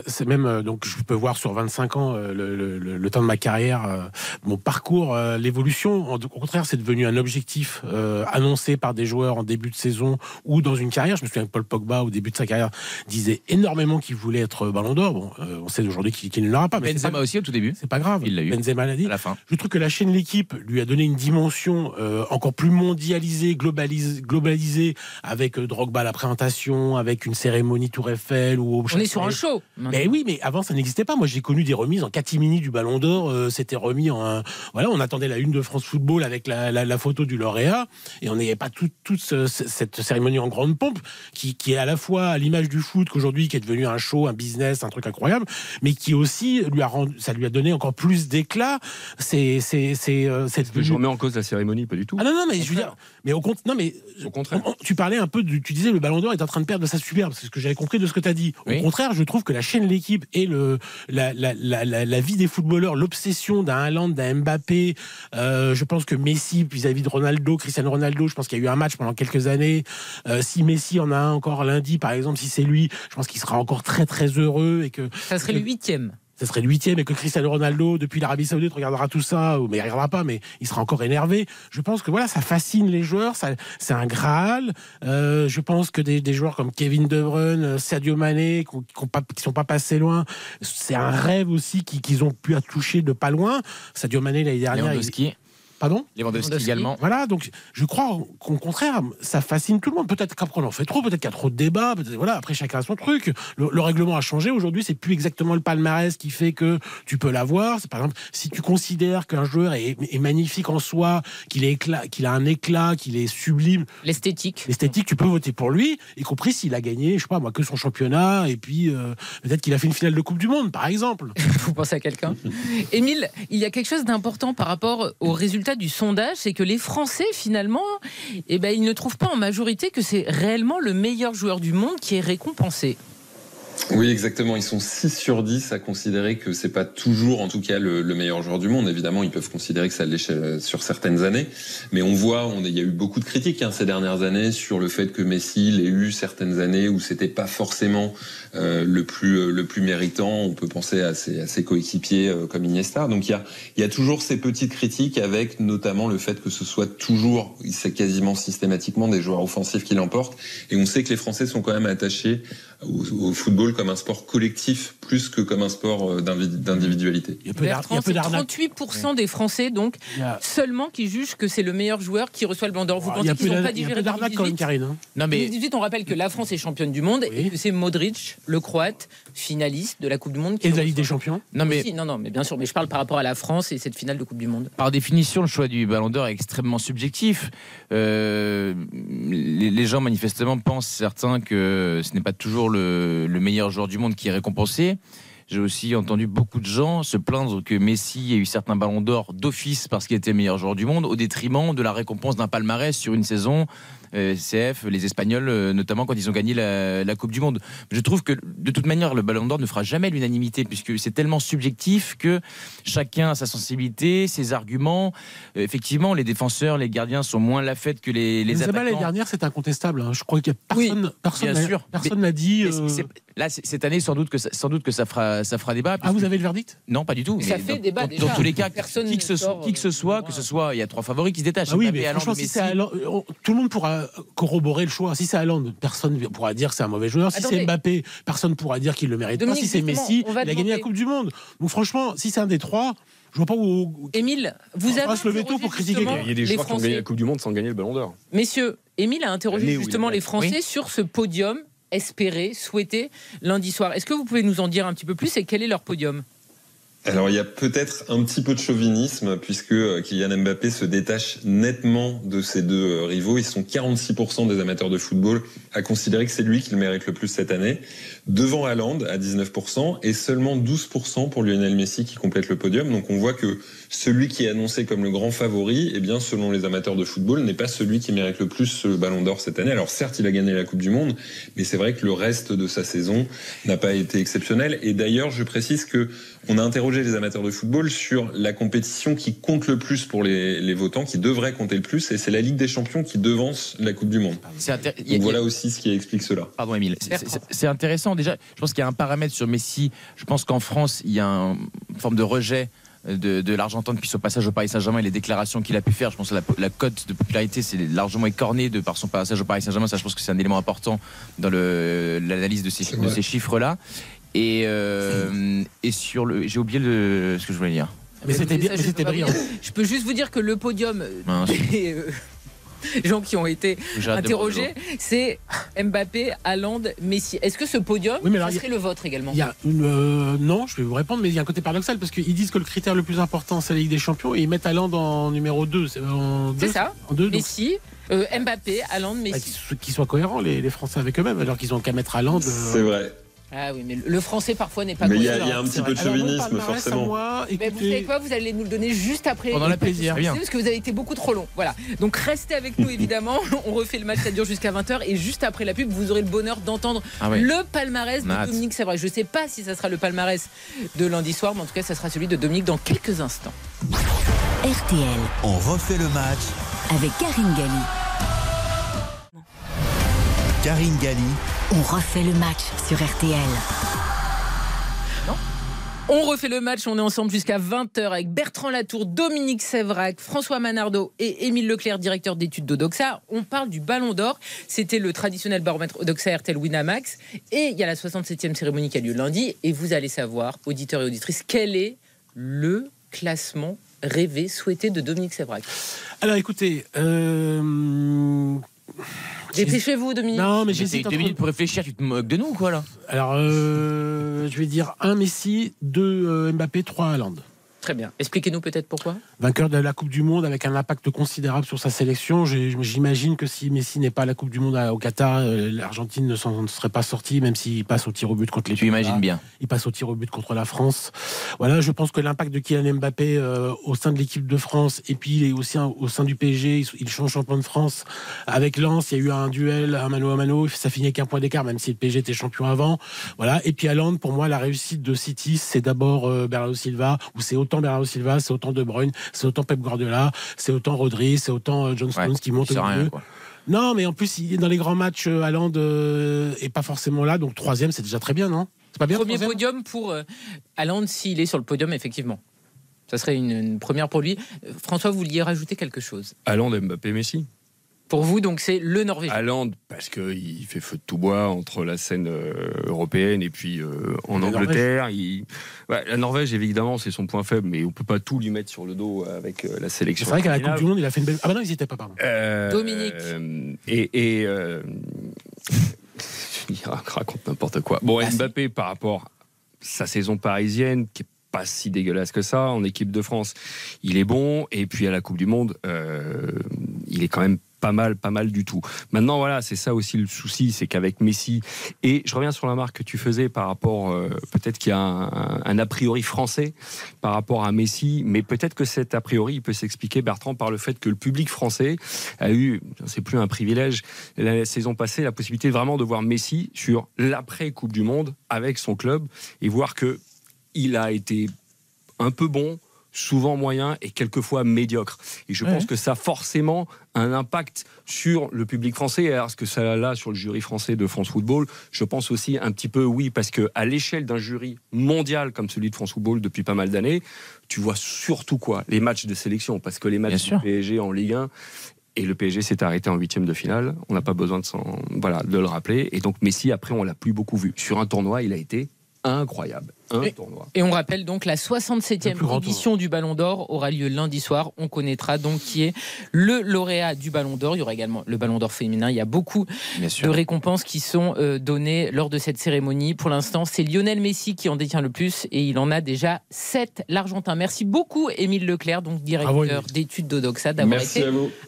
c'est même euh, donc je peux voir sur 25 ans euh, le, le- le- le temps de ma carrière, euh, mon parcours, euh, l'évolution. Au contraire, c'est devenu un objectif euh, annoncé par des joueurs en début de saison ou dans une carrière. Je me souviens que Paul Pogba, au début de sa carrière, disait énormément qu'il voulait être Ballon d'Or. Bon, euh, on sait aujourd'hui qu'il ne l'aura pas, mais Benzema pas, aussi au tout début, c'est pas grave. Il l'a eu. Benzema l'a dit. à la fin. Je trouve que la chaîne L'équipe lui a donné une dimension euh, encore plus mondialisée, globalisée, globalisée avec euh, Drogba à la présentation, avec une cérémonie Tour Eiffel ou au On est sur un show. mais oui, mais avant ça n'existait pas. Moi, j'ai connu des remises en catimini du Ballon d'Or. euh, C'était remis en un- voilà, on attendait la une de France Football avec la, la- la photo du lauréat, et on n'avait pas tout- toute ce- ce- cette cérémonie en grande pompe qui, qui est à la fois à l'image du foot qu'aujourd'hui qui est devenu un show, un business, un truc incroyable, mais qui aussi lui a rendu, ça lui a donné encore plus d'éclat. C'est c'est c'est euh, Je remets en cause la cérémonie, pas du tout. ah non non mais je veux dire, mais au compte, non mais Au contraire. on- on- tu parlais un peu, du, tu disais le Ballon d'Or est en train de perdre de sa superbe, c'est ce que j'avais compris de ce que tu as dit. Au Oui. contraire, je trouve que la chaîne L'équipe et le, la, la, la, la, la vie des footballeurs, l'obsession d'un Haaland, d'un Mbappé, euh, je pense que Messi vis-à-vis de Ronaldo, Cristiano Ronaldo, je pense qu'il y a eu un match pendant quelques années. Euh, si Messi en a un encore lundi, par exemple, si c'est lui, je pense qu'il sera encore très très heureux et que Ça serait le huitième. Ça serait le huitième et que Cristiano Ronaldo, depuis l'Arabie Saoudite, regardera tout ça, mais il regardera pas, mais il sera encore énervé. Je pense que voilà, ça fascine les joueurs, ça, c'est un Graal. Euh, je pense que des, des joueurs comme Kevin De Bruyne, Sadio Mané, qui, qui sont pas passés loin, c'est un rêve aussi qui- qu'ils ont pu toucher de pas loin. Sadio Mané l'année dernière. Pardon Lewandowski également. Voilà, donc je crois qu'au contraire, ça fascine tout le monde. Peut-être qu'après on en fait trop, peut-être qu'il y a trop de débats, peut-être- voilà, après chacun a son truc. Le, le règlement a changé, aujourd'hui c'est plus exactement le palmarès qui fait que tu peux l'avoir. C'est par exemple, si tu considères qu'un joueur est, est magnifique en soi, qu'il est éclat, qu'il a un éclat, qu'il est sublime, L'esthétique. l'esthétique, tu peux voter pour lui, y compris s'il a gagné, je sais pas moi, que son championnat, et puis euh, peut-être qu'il a fait une finale de Coupe du Monde, par exemple. Vous pensez à quelqu'un? Émile, il y a quelque chose d'important par rapport aux résultats du sondage, c'est que les Français, finalement, eh ben, ils ne trouvent pas en majorité que c'est réellement le meilleur joueur du monde qui est récompensé. Oui, exactement. Ils sont 6 sur 10 à considérer que c'est pas toujours, en tout cas, le, le meilleur joueur du monde. Évidemment, ils peuvent considérer que ça l'est sur certaines années. Mais on voit, il y a eu beaucoup de critiques hein, ces dernières années sur le fait que Messi l'ait eu certaines années où c'était pas forcément euh, le plus euh, le plus méritant. On peut penser à ses, à ses coéquipiers euh, comme Iniesta. Donc il y a il y a toujours ces petites critiques avec notamment le fait que ce soit toujours, c'est quasiment systématiquement des joueurs offensifs qui l'emportent. Et on sait que les Français sont quand même attachés au football comme un sport collectif plus que comme un sport euh, d'individualité. Il y a peu d'ar- il y a Bertrand, peu c'est d'arnaques. 38% des Français, donc, a- seulement qui jugent que c'est le meilleur joueur qui reçoit le Ballon d'Or. Vous pensez qu'ils n'ont pas il y a digéré peu d'arnaques quand même, 2018 Karine. hein. Non mais 2018, on rappelle que la France est championne du monde Oui. et que c'est Modric, le Croate, finaliste de la Coupe du Monde. qui Et de la Ligue des. Champions. non mais Aussi, non, non, mais bien sûr, mais je parle par rapport à la France et cette finale de Coupe du Monde. Par définition, le choix du Ballon d'Or est extrêmement subjectif. Euh, les, les gens manifestement pensent certains que ce n'est pas toujours le, le meilleur joueur du monde qui est récompensé. J'ai aussi entendu beaucoup de gens se plaindre que Messi ait eu certains ballons d'or d'office parce qu'il était le meilleur joueur du monde, au détriment de la récompense d'un palmarès sur une saison. Euh, CF, les Espagnols, euh, notamment quand ils ont gagné la, la Coupe du Monde. Je trouve que de toute manière, le Ballon d'Or ne fera jamais l'unanimité puisque c'est tellement subjectif que chacun a sa sensibilité, ses arguments. Euh, effectivement, les défenseurs, les gardiens sont moins la fête que les, les Benzema, l'année attaquants. dernière, c'est incontestable. hein. Je crois qu'il y a Oui, personne, personne, bien n'a- sûr. personne n'a dit. Euh, là, cette année, sans doute que ça, sans doute que ça fera, ça fera débat. Ah, vous avez le verdict? Non, pas du tout. Mais ça fait dans, débat, dans- déjà. dans tous les cas, Personne qui que, ce, ne sort, qui que ce soit, que ce soit, il y a trois favoris qui se détachent. Ah oui, mais franchement, si Messi. tout le monde pourra corroborer le choix. Si c'est Haaland, personne ne pourra dire que c'est un mauvais joueur. Si c'est Mbappé, personne ne pourra dire qu'il le mérite Dominique, pas. Si c'est Messi, il a gagné la Coupe du Monde. Donc franchement, si c'est un des trois, je vois pas où. Émile, vous avez se lever tôt pour critiquer Il y a des les joueurs qui ont gagné Français. la Coupe du Monde sans gagner le Ballon d'Or. Messieurs, Émile a interrogé justement les. Français sur ce podium espéré, souhaité lundi soir. Est-ce que vous pouvez nous en dire un petit peu plus et quel est leur podium? Alors il y a peut-être un petit peu de chauvinisme puisque euh, Kylian Mbappé se détache nettement de ces deux euh, rivaux. Ils sont 46% des amateurs de football à considérer que c'est lui qui le mérite le plus cette année, devant Haaland à 19% et seulement 12% pour Lionel Messi qui complète le podium. Donc on voit que celui qui est annoncé comme le grand favori, eh bien selon les amateurs de football, n'est pas celui qui mérite le plus le Ballon d'Or cette année. Alors certes, il a gagné la Coupe du Monde, mais c'est vrai que le reste de sa saison n'a pas été exceptionnel. Et d'ailleurs, je précise que on a interrogé les amateurs de football sur la compétition qui compte le plus pour les, les votants, qui devrait compter le plus, et c'est la Ligue des Champions qui devance la Coupe du Monde. Donc a- voilà aussi ce qui explique cela. Pardon, Émile. C'est- intéressant. Déjà, je pense qu'il y a un paramètre sur Messi. Je pense qu'en France, il y a un- une forme de rejet de, de l'Argentin depuis son passage au Paris Saint-Germain et les déclarations qu'il a pu faire. Je pense que la, la cote de popularité, c'est largement écorné de par son passage au Paris Saint-Germain. Ça, je pense que c'est un élément important dans le- l'analyse de ces, de ces chiffres-là. Et, euh, et sur le. J'ai oublié le, ce que je voulais dire. Mais c'était bien, mais brillant. Je peux juste vous dire que le podium des gens qui ont été interrogés, c'est Mbappé, Haaland, Messi. Est-ce que ce podium, Oui, mais alors, ça il y a- serait le vôtre également Il y a une, euh, non, je vais vous répondre, mais il y a un côté paradoxal parce qu'ils disent que le critère le plus important c'est la Ligue des Champions et ils mettent Haaland en numéro 2. C'est en C'est ça. En deux, donc, Messi, euh, Mbappé, Haaland, bah, Messi. qu'ils qu'ils soient cohérents les, les Français avec eux-mêmes, alors qu'ils ont qu'à mettre Haaland. euh, C'est vrai. Ah oui, mais le français parfois n'est pas Mais il y a- il y a un c'est petit vrai. peu de mon chauvinisme, forcément. moi, Mais vous savez quoi Vous allez nous le donner juste après. Pendant la plaisir. Bien. Parce que vous avez été beaucoup trop long. Voilà. Donc restez avec nous évidemment. On refait le match, ça dure jusqu'à 20h. Et juste après la pub, vous aurez le bonheur d'entendre Ah le palmarès de hâte. Dominique Savray. Je ne sais pas si ça sera le palmarès de lundi soir, mais en tout cas, ça sera celui de Dominique dans quelques instants. RTL, On refait le match. avec Karine Galli. Karine Galli, On refait le match sur RTL. On refait le match, on est ensemble jusqu'à 20h avec Bertrand Latour, Dominique Sévrac, François Manardo et Émile Leclerc, directeur d'études d'Odoxa. On parle du Ballon d'Or. C'était le traditionnel baromètre Odoxa RTL Winamax. Et il y a la 67e cérémonie qui a lieu lundi. Et vous allez savoir, auditeurs et auditrices, quel est le classement rêvé, souhaité de Dominique Sévrac Alors écoutez, euh, Dépêchez-vous, Dominique. non mais j'hésite deux entre- minutes pour réfléchir, tu te moques de nous, quoi, là Alors euh, je vais dire un Messi, deux euh, Mbappé, trois Haaland. Très bien. Expliquez-nous peut-être pourquoi? Vainqueur de la Coupe du Monde avec un impact considérable sur sa sélection. J'imagine que si Messi n'est pas à la Coupe du Monde à- au Qatar, euh, l'Argentine ne s'en serait pas sortie, même s'il passe au tir au but contre les Tu Pays-Bas. imagines bien. Il passe au tir au but contre la France. Voilà, je pense que l'impact de Kylian Mbappé euh, au sein de l'équipe de France et puis il est aussi un- au sein du PSG, il, change champion de France avec Lens. Il y a eu un duel, un mano à mano, ça finit avec un point d'écart, même si le PSG était champion avant. Voilà. Et puis Haaland, pour moi, la réussite de City, c'est d'abord euh, Bernardo Silva, ou c'est autant Bernardo Silva, c'est autant De Bruyne, c'est autant Pep Guardiola, c'est autant Rodri, c'est autant euh, John Stones Ouais, qui monte au milieu. Non, mais en plus, il est dans les grands matchs. euh, Haaland euh, est pas forcément là, donc troisième, c'est déjà très bien, non? C'est pas bien Premier podium pour euh, Haaland s'il est sur le podium, effectivement. Ça serait une, une première pour lui. Euh, François, vous vouliez rajouter quelque chose? Haaland, Mbappé, Messi? Pour vous, donc, c'est le Norvégien. Haaland, parce qu'il fait feu de tout bois entre la scène euh, européenne et puis euh, en La Angleterre. Il... Ouais, la Norvège, évidemment, c'est son point faible, mais on peut pas tout lui mettre sur le dos avec euh, la C'est sélection. vrai qu'à la Coupe du Monde, il a fait une belle. Ah bah non, ils n'y étaient pas, pardon. Euh, Dominique. euh, et. et euh, je dis, raconte n'importe quoi. Bon, Ah. Mbappé, par rapport à sa saison parisienne, qui est pas si dégueulasse que ça, en équipe de France, il est bon. Et puis à la Coupe du Monde, euh, il est quand même pas mal, pas mal du tout. Maintenant, voilà, c'est ça aussi le souci, c'est qu'avec Messi, et je reviens sur la marque que tu faisais par rapport, euh, peut-être qu'il y a un, a priori français par rapport à Messi, mais peut-être que cet a priori, il peut s'expliquer, Bertrand, par le fait que le public français a eu, c'est plus un privilège, la saison passée, la possibilité vraiment de voir Messi sur l'après-Coupe du Monde avec son club et voir que il a été un peu bon, souvent moyen et quelquefois médiocre. Et je Ouais. pense que ça a forcément un impact sur le public français. Et alors, ce que ça a là sur le jury français de France Football? Je pense aussi un petit peu oui, parce que à l'échelle d'un jury mondial comme celui de France Football depuis pas mal d'années, tu vois surtout quoi? Les matchs de sélection, parce que les Bien matchs sûr. du PSG en Ligue 1. Et le PSG s'est arrêté en huitième de finale. On n'a pas besoin de, voilà, de le rappeler. Et donc Messi, après, on l'a plus beaucoup vu. Sur un tournoi, il a été incroyable. Un Et- tournoi. Et on rappelle donc la 67e Le plus grand édition du Ballon d'Or aura lieu lundi soir. On connaîtra donc qui est le lauréat du Ballon d'Or. Il y aura également le Ballon d'Or féminin. Il y a beaucoup de récompenses qui sont euh, données lors de cette cérémonie. Pour l'instant, c'est Lionel Messi qui en détient le plus et il en a déjà 7, l'Argentin. Merci beaucoup, Émile Leclerc, donc directeur d'études d'Odoxa, d'avoir été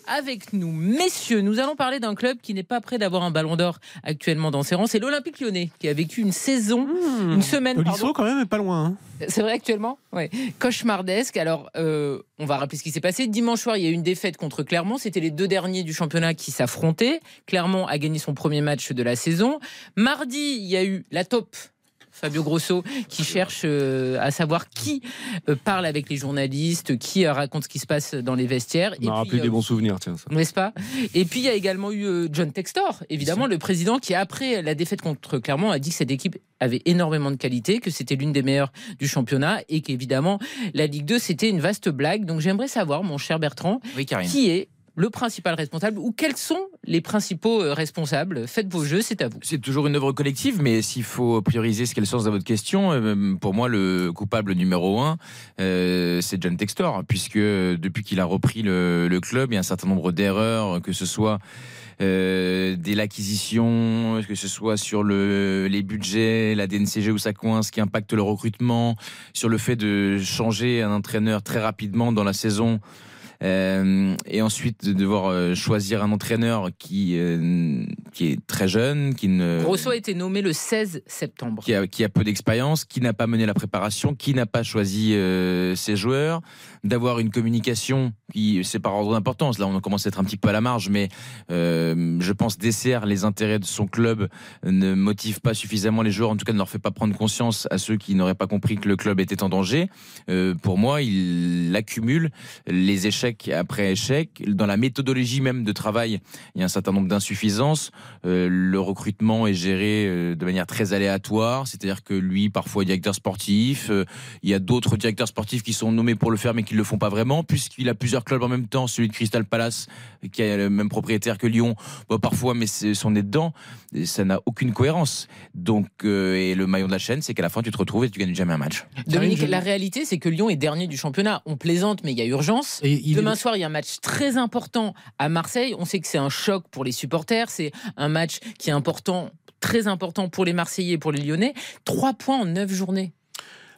avec nous. Messieurs, nous allons parler d'un club qui n'est pas prêt d'avoir un Ballon d'Or actuellement dans ses rangs. C'est l'Olympique lyonnais qui a vécu une saison, une semaine, pardon, Tolisso, quand même, pas loin. hein. c'est vrai actuellement? Ouais. Cauchemardesque. Alors, euh, on va rappeler ce qui s'est passé. Dimanche soir, il y a eu une défaite contre Clermont. C'était les deux derniers du championnat qui s'affrontaient. Clermont a gagné son premier match de la saison. Mardi, il y a eu la top. Fabio Grosso qui cherche euh, à savoir qui euh, parle avec les journalistes, qui euh, raconte ce qui se passe dans les vestiaires. On rappelé euh, des bons souvenirs, tiens. Ça. n'est-ce pas? Et puis il y a également eu euh, John Textor, évidemment, le président qui, après la défaite contre Clermont, a dit que cette équipe avait énormément de qualité, que c'était l'une des meilleures du championnat et qu'évidemment, la Ligue 2, c'était une vaste blague. Donc j'aimerais savoir, mon cher Bertrand, Oui, qui est le principal responsable ou quels sont les principaux euh, responsables? Faites vos jeux, c'est à vous. C'est toujours une œuvre collective, mais s'il faut prioriser ce qu'est le sens de votre question, euh, pour moi, le coupable numéro un, euh, c'est John Textor, puisque depuis qu'il a repris le, club, il y a un certain nombre d'erreurs, que ce soit euh, dès l'acquisition, que ce soit sur le, les budgets, la DNCG où ça coince, qui impacte le recrutement, sur le fait de changer un entraîneur très rapidement dans la saison. Euh, et ensuite de devoir euh, choisir un entraîneur qui euh, qui est très jeune, qui ne Grosso a été nommé le 16 septembre. qui a, qui a peu d'expérience, qui n'a pas mené la préparation, qui n'a pas choisi euh, ses joueurs, d'avoir une communication qui, c'est par ordre d'importance, là on commence à être un petit peu à la marge, mais euh, je pense dessert les intérêts de son club, ne motive pas suffisamment les joueurs, en tout cas ne leur fait pas prendre conscience à ceux qui n'auraient pas compris que le club était en danger. Euh, pour moi, il accumule les échecs échec après échec. Dans la méthodologie même de travail, il y a un certain nombre d'insuffisances. Euh, le recrutement est géré de manière très aléatoire, c'est-à-dire que lui, parfois, directeur sportif. Il y a d'autres directeurs sportifs qui sont nommés pour le faire, mais qui ne le font pas vraiment, puisqu'il a plusieurs clubs en même temps. Celui de Crystal Palace, qui a le même propriétaire que Lyon, bah, parfois, mais c'est son nez dedans. Et ça n'a aucune cohérence. Donc, euh, et le maillon de la chaîne, c'est qu'à la fin, tu te retrouves et tu gagnes jamais un match. Dominique, la réalité, c'est que Lyon est dernier du championnat. On plaisante, mais il y a urgence. Et il- Demain soir, il y a un match très important à Marseille. On sait que c'est un choc pour les supporters. C'est un match qui est important, très important pour les Marseillais et pour les Lyonnais. Trois points en neuf journées.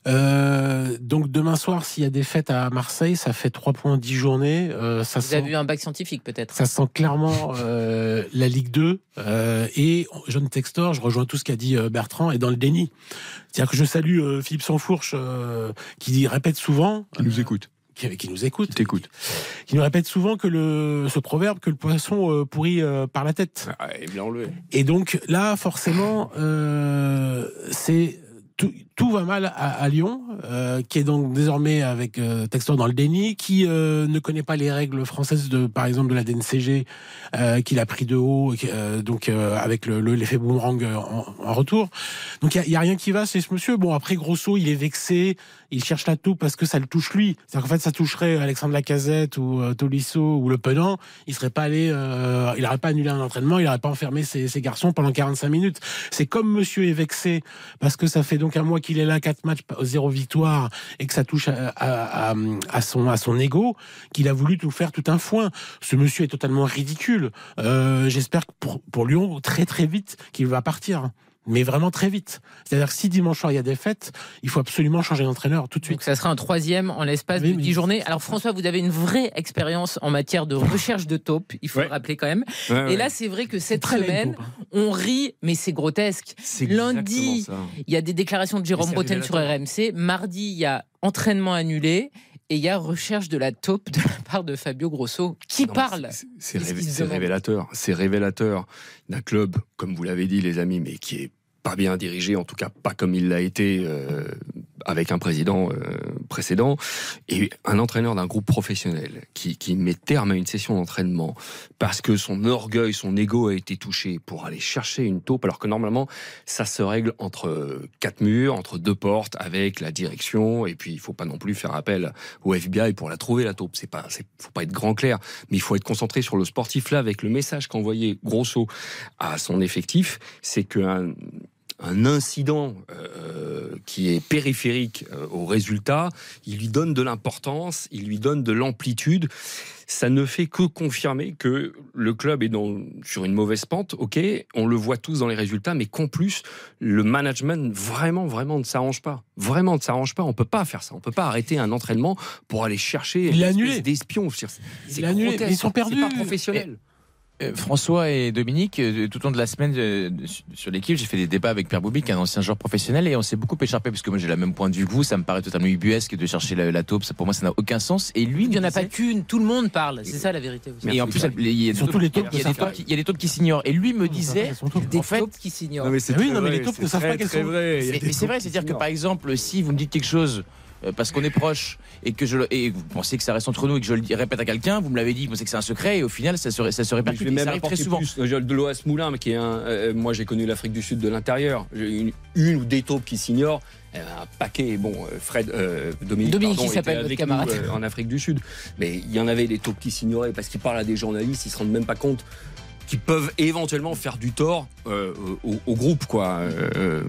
Euh, donc demain soir, s'il y a des fêtes à Marseille, ça fait 3 points en 10 journées. Euh, ça Vous sent, avez eu un bac scientifique, peut-être ça sent clairement euh, la Ligue 2. Euh, et John Textor, je rejoins tout ce qu'a dit euh, Bertrand, est dans le déni. C'est-à-dire que je salue euh, Philippe Sansfourche, euh, qui répète souvent... Qui nous écoute. Qui, qui nous écoute. Qui. Qui nous répète souvent que le, ce proverbe que le poisson euh, pourrit euh, par la tête. Ah, et bien enlevé. Et donc là, forcément, euh, c'est tout, tout va mal à, Lyon, euh, qui est donc désormais avec euh, Textor dans le déni, qui euh, ne connaît pas les règles françaises de, par exemple, de la DNCG, euh, qu'il a pris de haut, donc avec le- le- l'effet boomerang en, retour. Donc il y, a rien qui va, c'est ce monsieur. Bon après Grosso, il est vexé, il cherche la taupe parce que ça le touche lui. C'est-à-dire qu'en fait, ça toucherait Alexandre Lacazette ou Tolisso ou Le Penant, il serait pas allé, il n'aurait pas annulé un entraînement, il n'aurait pas enfermé ses, ses garçons pendant 45 minutes. C'est comme Monsieur est vexé parce que ça fait donc un mois qu'il est là, quatre matchs, zéro victoire, et que ça touche à, son à son ego, qu'il a voulu tout faire tout un foin. Ce monsieur est totalement ridicule. Euh, J'espère pour, pour Lyon, très très vite, qu'il va partir. Mais vraiment très vite. C'est-à-dire que si dimanche soir il y a des fêtes, il faut absolument changer d'entraîneur tout de Donc suite. ça sera un troisième en l'espace Oui, de mais 10 journées. Alors François, vous avez une vraie expérience en matière de recherche de taupes, il faut Ouais. le rappeler quand même. Ouais, Et ouais. là, c'est vrai que cette semaine, Taupe, hein. on rit, mais c'est grotesque. C'est lundi. Il y a des déclarations de Jérôme Bretagne sur RMC. Mardi, il y a entraînement annulé. Et il y a recherche de la taupe de la part de Fabio Grosso. Qui Non, parle c'est- révélateur. C'est révélateur d'un club, comme vous l'avez dit, les amis, mais qui est pas bien dirigé, en tout cas pas comme il l'a été euh, avec un président euh, précédent, et un entraîneur d'un groupe professionnel qui, qui met terme à une session d'entraînement parce que son orgueil, son ego a été touché pour aller chercher une taupe, alors que normalement ça se règle entre quatre murs, entre deux portes, avec la direction, et puis il faut pas non plus faire appel au FBI pour la trouver la taupe. C'est pas, faut pas être grand clair, mais il faut être concentré sur le sportif. Là, avec le message qu'envoyait Grosso à son effectif, c'est qu'un un incident euh, qui est périphérique euh, au résultat, il lui donne de l'importance, il lui donne de l'amplitude. Ça ne fait que confirmer que le club est dans, sur une mauvaise pente, ok, on le voit tous dans les résultats, mais qu'en plus, le management vraiment, vraiment ne s'arrange pas. Vraiment ne s'arrange pas, on peut pas faire ça, on peut pas arrêter un entraînement pour aller chercher annulé. d'espion. C'est grotesque, ils sont perdus. pas professionnel. François et Dominique, euh, tout au long de la semaine euh, sur- l'équipe, j'ai fait des débats avec Pierre Boubic, un ancien joueur professionnel, et on s'est beaucoup écharpé parce que moi j'ai la même point de vue que vous. Ça me paraît totalement ubuesque de chercher la, la taupe. Ça, pour moi, ça n'a aucun sens. Et lui, Il n'y en a pas qu'une, tout le monde parle. C'est ça la vérité aussi. Et en plus, il y a des Surtout les taupes il y a des taupes qui- il y a des taupes qui s'ignorent. Et lui me disait, Des en fait, taupes qui s'ignorent. Non, mais c'est oui, non, mais vrai, les taupes c'est ne savent pas qu'elles sont- c'est vrai, c'est-à-dire que par exemple, si vous me dites quelque chose euh, parce qu'on est proche et que je le- et vous pensez que ça reste entre nous et que je le répète à quelqu'un, vous me l'avez dit, vous pensez que c'est un secret et au final ça se, ça se répercute. je vais même ça arrive très souvent. plus. Euh, De l'OAS Moulin, qui est un. euh, moi, j'ai connu l'Afrique du Sud de l'intérieur. Une, une ou des taupes qui s'ignorent. Euh, Un paquet. Bon, euh, Fred, euh, Dominique, Dominique, pardon, qui s'appelle camarade. nous, euh, en Afrique du Sud. Mais il y en avait des taupes qui s'ignoraient parce qu'ils parlent à des journalistes, ils se rendent même pas compte qu'ils peuvent éventuellement faire du tort euh, au, au groupe, quoi. Euh, euh,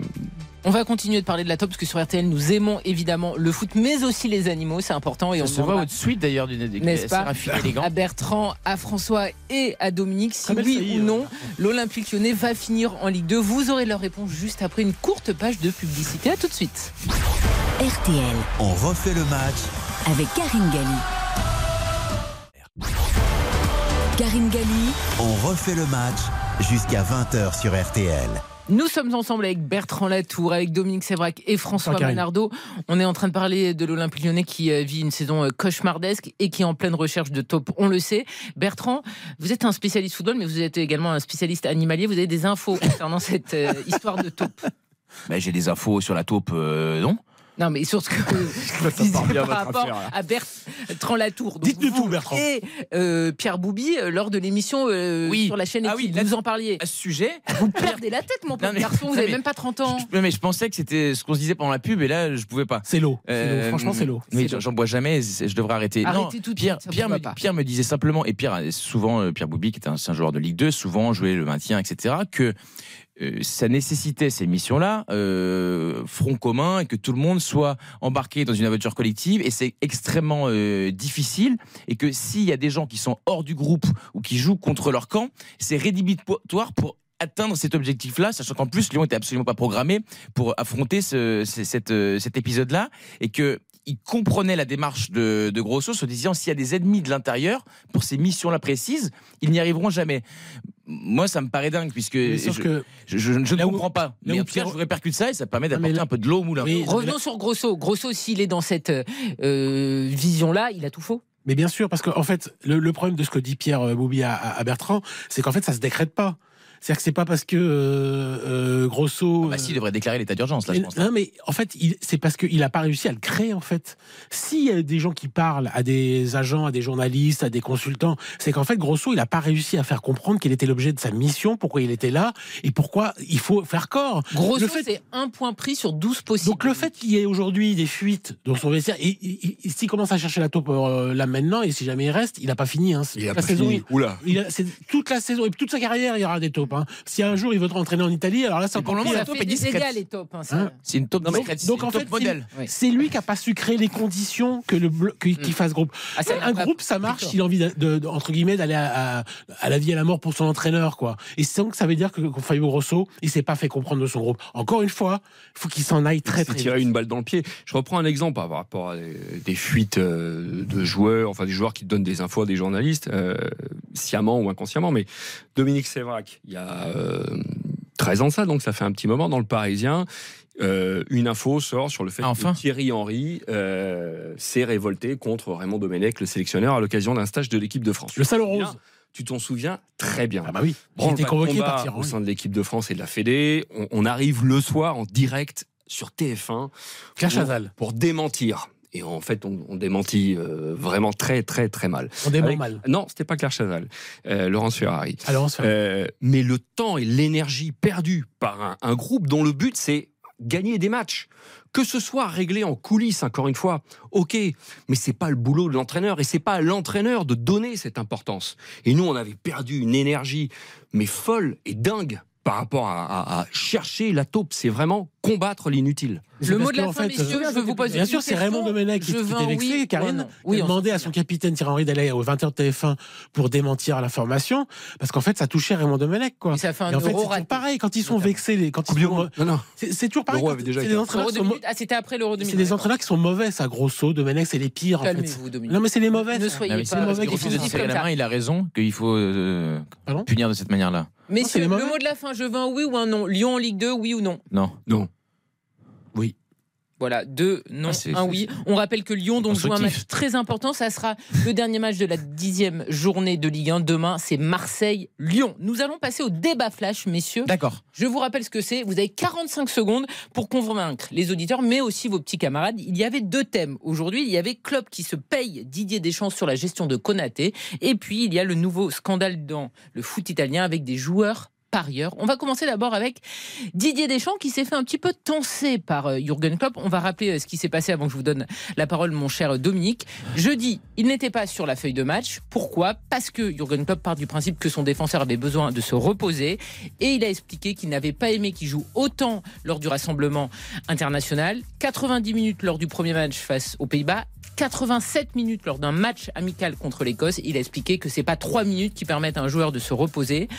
On va continuer de parler de la taupe parce que sur RTL, nous aimons évidemment le foot, mais aussi les animaux, c'est important. Et on se voit votre suite d'ailleurs d'une N'est-ce pas élégant. à Bertrand, à François et à Dominique si belle oui ou non l'Olympique lyonnais va finir en Ligue 2. Vous aurez leur réponse juste après une courte page de publicité. À tout de suite. RTL On refait le match avec Karine Galli. Karine Galli, On refait le match jusqu'à 20h sur RTL. Nous sommes ensemble avec Bertrand Latour, avec Dominique Sévrac et François. Manardo. On est en train de parler de l'Olympique lyonnais qui euh, vit une saison euh, cauchemardesque et qui est en pleine recherche de top, on le sait. Bertrand, vous êtes un spécialiste football, mais vous êtes également un spécialiste animalier. Vous avez des infos concernant cette euh, histoire de taupe. Bah, J'ai des infos sur la taupe, euh, non Non, mais sur ce que par rapport affaire, à Bertrand Latour. Dites-nous tout, Bertrand. Et euh, Pierre Boubi, euh, lors de l'émission euh, Oui. sur la chaîne Ah oui, là- vous en parliez. À ce sujet, Vous perdez la tête, mon pauvre mais- garçon, vous non, avez mais- même pas 30 ans. je, mais je pensais que c'était ce qu'on se disait pendant la pub et là je pouvais pas. C'est l'eau. Euh. Franchement, c'est l'eau. Oui, j'en- bois jamais, je devrais arrêter. Arrêtez Non, tout de Pierre, suite, Pierre, me, pas. Pierre me disait simplement, et Pierre, souvent, Pierre Boubi, qui est un, un joueur de Ligue 2, souvent jouait le maintien, etc., que ça nécessitait ces missions-là, euh, front commun, et que tout le monde soit embarqué dans une aventure collective, et c'est extrêmement euh, difficile, et que s'il y a des gens qui sont hors du groupe ou qui jouent contre leur camp, c'est rédhibitoire pour atteindre cet objectif-là, sachant qu'en plus Lyon était absolument pas programmé pour affronter euh, cet épisode-là, et que il comprenait la démarche de, de Grosso, se disant s'il y a des ennemis de l'intérieur pour ces missions-là précises, ils n'y arriveront jamais. Moi, ça me paraît dingue puisque je, que je, je- je ne où- comprends pas. Mais en tout cas, Pierre- je vous répercute ça et ça permet d'apporter là- un peu de l'eau au moulin. Oui, Revenons sur Grosso. Grosso, s'il est dans cette euh, vision-là, il a tout faux. Mais bien sûr, parce qu'en fait, le, le problème de ce que dit Pierre euh, Boubi à Bertrand, c'est qu'en fait, ça se décrète pas. C'est-à-dire que c'est pas parce que euh, euh, Grosso. Bah, si, il devrait déclarer l'état d'urgence, là, je pense. Non, mais en fait, c'est parce qu'il n'a pas réussi à le créer, en fait. S'il y a des gens qui parlent à des agents, à des journalistes, à des consultants, c'est qu'en fait, Grosso, il n'a pas réussi à faire comprendre quel était l'objet de sa mission, pourquoi il était là, et pourquoi il faut faire corps. Grosso, Le fait- c'est un point pris sur 12 possibles. Donc le fait qu'il y ait aujourd'hui des fuites dans son vestiaire, et, et- et s'il commence à chercher la taupe euh, là maintenant, et si jamais il reste, il n'a pas fini. Hein. Il a pas saison, fini. il- Oula. il a- c'est toute la saison et toute sa carrière, il y aura des taupes. Hein. Si un jour il veut entraîner en Italie, alors là, c'est encore est discrète. les hein. Hein C'est une taupe Non, mais- discrète, donc c'est en fait. C'est lui qui a pas su créer les conditions que le qu'il Mm. fasse groupe. Ah, un groupe, ça marche s'il a envie de, de- de- entre guillemets d'aller à, à- à la vie et à la mort pour son entraîneur, quoi. Et donc ça veut dire que, que Fabio Grosso, il s'est pas fait comprendre de son groupe. Encore une fois, il faut qu'il s'en aille très très tiré vite. une balle dans le pied. Je reprends un exemple par rapport à des, des fuites euh, de joueurs, enfin des joueurs qui donnent des infos à des journalistes, euh, sciemment ou inconsciemment. Mais Dominique Sévrac, il y a euh, 13 ans de ça, donc ça fait un petit moment dans le Parisien. euh, une info sort sur le fait enfin. que Thierry Henry euh, s'est révolté contre Raymond Domenech, le sélectionneur, à l'occasion d'un stage de l'équipe de France. Le salon rose. Tu t'en souviens très bien. Ah bah oui. Été de convoqué par Thierry au sein de l'équipe de France et de la Fédé. On, on arrive le soir en direct sur TF1 Claire pour- Chazal. pour démentir. Et en fait, on, on démentit euh, vraiment très, très, très mal. On dément Avec- mal. Non, c'était pas Claire Chazal, euh, Laurence Ferrari. Fait. Euh, mais le temps et l'énergie perdue par un, un groupe dont le but c'est gagner des matchs. Que ce soit réglé en coulisses, encore une fois, ok, mais c'est pas le boulot de l'entraîneur et c'est pas à l'entraîneur de donner cette importance. Et nous, on avait perdu une énergie, mais folle et dingue par rapport à, à- à chercher la taupe. C'est vraiment combattre l'inutile. Le mot de la fin, fait, messieurs, euh, je veux vous poser Bien une sûr, c'est. Raymond Domenech qui, un vexé, oui Karine. Il Oui, a demandé à son capitaine Thierry Henry d'aller au 20h TF1 pour démentir l'information, parce qu'en fait, ça touchait Raymond Domenech, quoi. Et ça fait un Et en fait, c'est raté. pareil, quand ils sont vexés, les, quand ils sont. Non, non. c'est c'est toujours pareil. Quand- déjà C'est des entraîneurs Euro qui sont 2008. Ah, c'était après l'Euro 2000. C'est des entraîneurs qui sont mauvais, ça, grosso. Domenech, c'est les pires, en fait. Calmez-vous. Non, mais c'est les mauvais. Ne soyez mais pas de la main, il a raison qu'il faut euh, punir de cette manière-là. Messieurs, le mot de la fin, je veux un oui ou un non. Lyon en Ligue 2, oui ou non? Non. Non. Voilà, deux non, Ah, un oui. On rappelle que Lyon donc joue un match très important. Ça sera le dernier match de la dixième journée de Ligue 1. Demain, c'est Marseille-Lyon. Nous allons passer au débat flash, messieurs. D'accord. Je vous rappelle ce que c'est. Vous avez 45 secondes pour convaincre les auditeurs, mais aussi vos petits camarades. Il y avait deux thèmes aujourd'hui. Il y avait Klopp qui se paye Didier Deschamps sur la gestion de Konaté. Et puis, il y a le nouveau scandale dans le foot italien avec des joueurs parieurs. On va commencer d'abord avec Didier Deschamps qui s'est fait un petit peu tenser par euh, Jürgen Klopp. On va rappeler euh, ce qui s'est passé avant que je vous donne la parole, mon cher Dominique. Jeudi, il n'était pas sur la feuille de match. Pourquoi? Parce que Jürgen Klopp part du principe que son défenseur avait besoin de se reposer et il a expliqué qu'il n'avait pas aimé qu'il joue autant lors du rassemblement international. 90 minutes lors du premier match face aux Pays-Bas. 87 minutes lors d'un match amical contre l'Écosse. Il a expliqué que c'est pas 3 minutes qui permettent à un joueur de se reposer.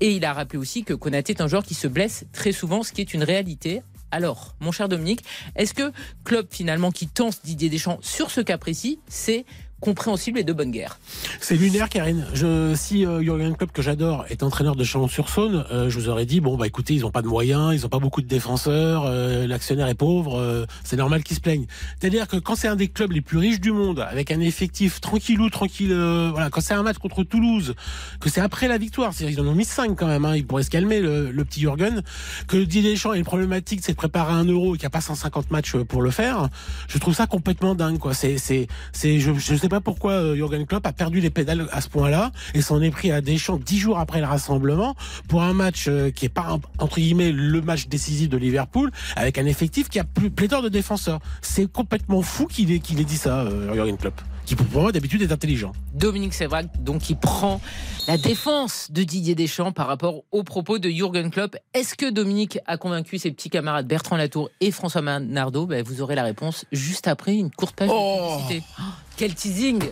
Et il a rappelé aussi que Konaté est un joueur qui se blesse très souvent, ce qui est une réalité. Alors, mon cher Dominique, est-ce que Klopp finalement qui tense Didier Deschamps sur ce cas précis, c'est compréhensible et de bonne guerre. C'est lunaire, Karine. Je, si euh, Jurgen Klopp, que j'adore, est entraîneur de Chalon-sur-Saône, euh, je vous aurais dit bon bah écoutez, ils ont pas de moyens, ils ont pas beaucoup de défenseurs, euh, l'actionnaire est pauvre, euh, c'est normal qu'ils se plaignent. C'est-à-dire que quand c'est un des clubs les plus riches du monde, avec un effectif tranquillou, tranquille, euh, voilà, quand c'est un match contre Toulouse, que c'est après la victoire, c'est-à-dire qu'ils en ont mis 5 quand même, hein, ils pourraient se calmer le, le petit Jurgen, que Didier Deschamps est une problématique, c'est de préparer un euro et qu'il n'y a pas 150 matchs pour le faire. Je trouve ça complètement dingue, quoi. C'est, c'est, je, je pas pourquoi euh, Jurgen Klopp a perdu les pédales à ce point-là et s'en est pris à Deschamps dix jours après le rassemblement pour un match euh, qui est pas entre guillemets le match décisif de Liverpool avec un effectif qui a plus pléthore de défenseurs. C'est complètement fou qu'il ait, qu'il ait dit ça, euh, Jurgen Klopp, qui pour moi d'habitude est intelligent. Dominique Sévrac, donc, qui prend la défense de Didier Deschamps par rapport aux propos de Jürgen Klopp. Est-ce que Dominique a convaincu ses petits camarades Bertrand Latour et François Manardo ben, Vous aurez la réponse juste après une courte page Oh. de publicité. Oh, quel teasing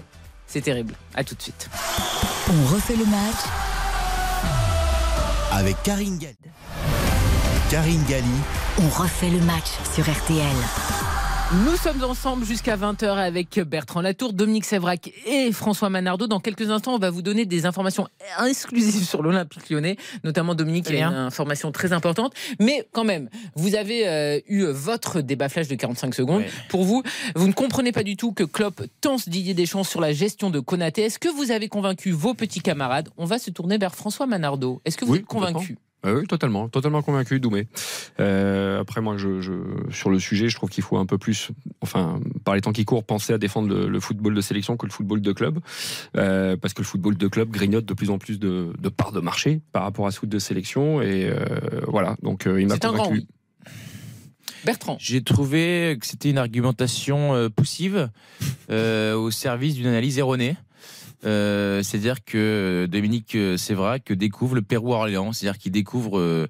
C'est terrible. À tout de suite. On refait le match avec Karine Galli. Karine Galli, On refait le match sur RTL. Nous sommes ensemble jusqu'à 20h avec Bertrand Latour, Dominique Sévrac et François Manardo. Dans quelques instants, on va vous donner des informations exclusives sur l'Olympique lyonnais, notamment Dominique, qui a une information très importante. Mais quand même, vous avez euh, eu votre débat flash de 45 secondes. Pour vous, vous ne comprenez pas du tout que Klopp tense Didier Deschamps sur la gestion de Konaté. Est-ce que vous avez convaincu vos petits camarades? On va se tourner vers François Manardo. Est-ce que vous Oui, êtes convaincu? Ah oui, totalement, totalement convaincu, Doumé. Euh, après, moi, je, je, sur le sujet, je trouve qu'il faut un peu plus, enfin, par les temps qui courent, penser à défendre le, le football de sélection que le football de club, euh, parce que le football de club grignote de plus en plus de, de parts de marché par rapport à ce foot de sélection, et euh, voilà. Donc, euh, il m'a C'est un grand convaincu. oui. Bertrand. J'ai trouvé que c'était une argumentation poussive euh, au service d'une analyse erronée. Euh, c'est-à-dire que Dominique euh, Sévrac découvre le Pérou Orléans, c'est-à-dire qu'il découvre euh,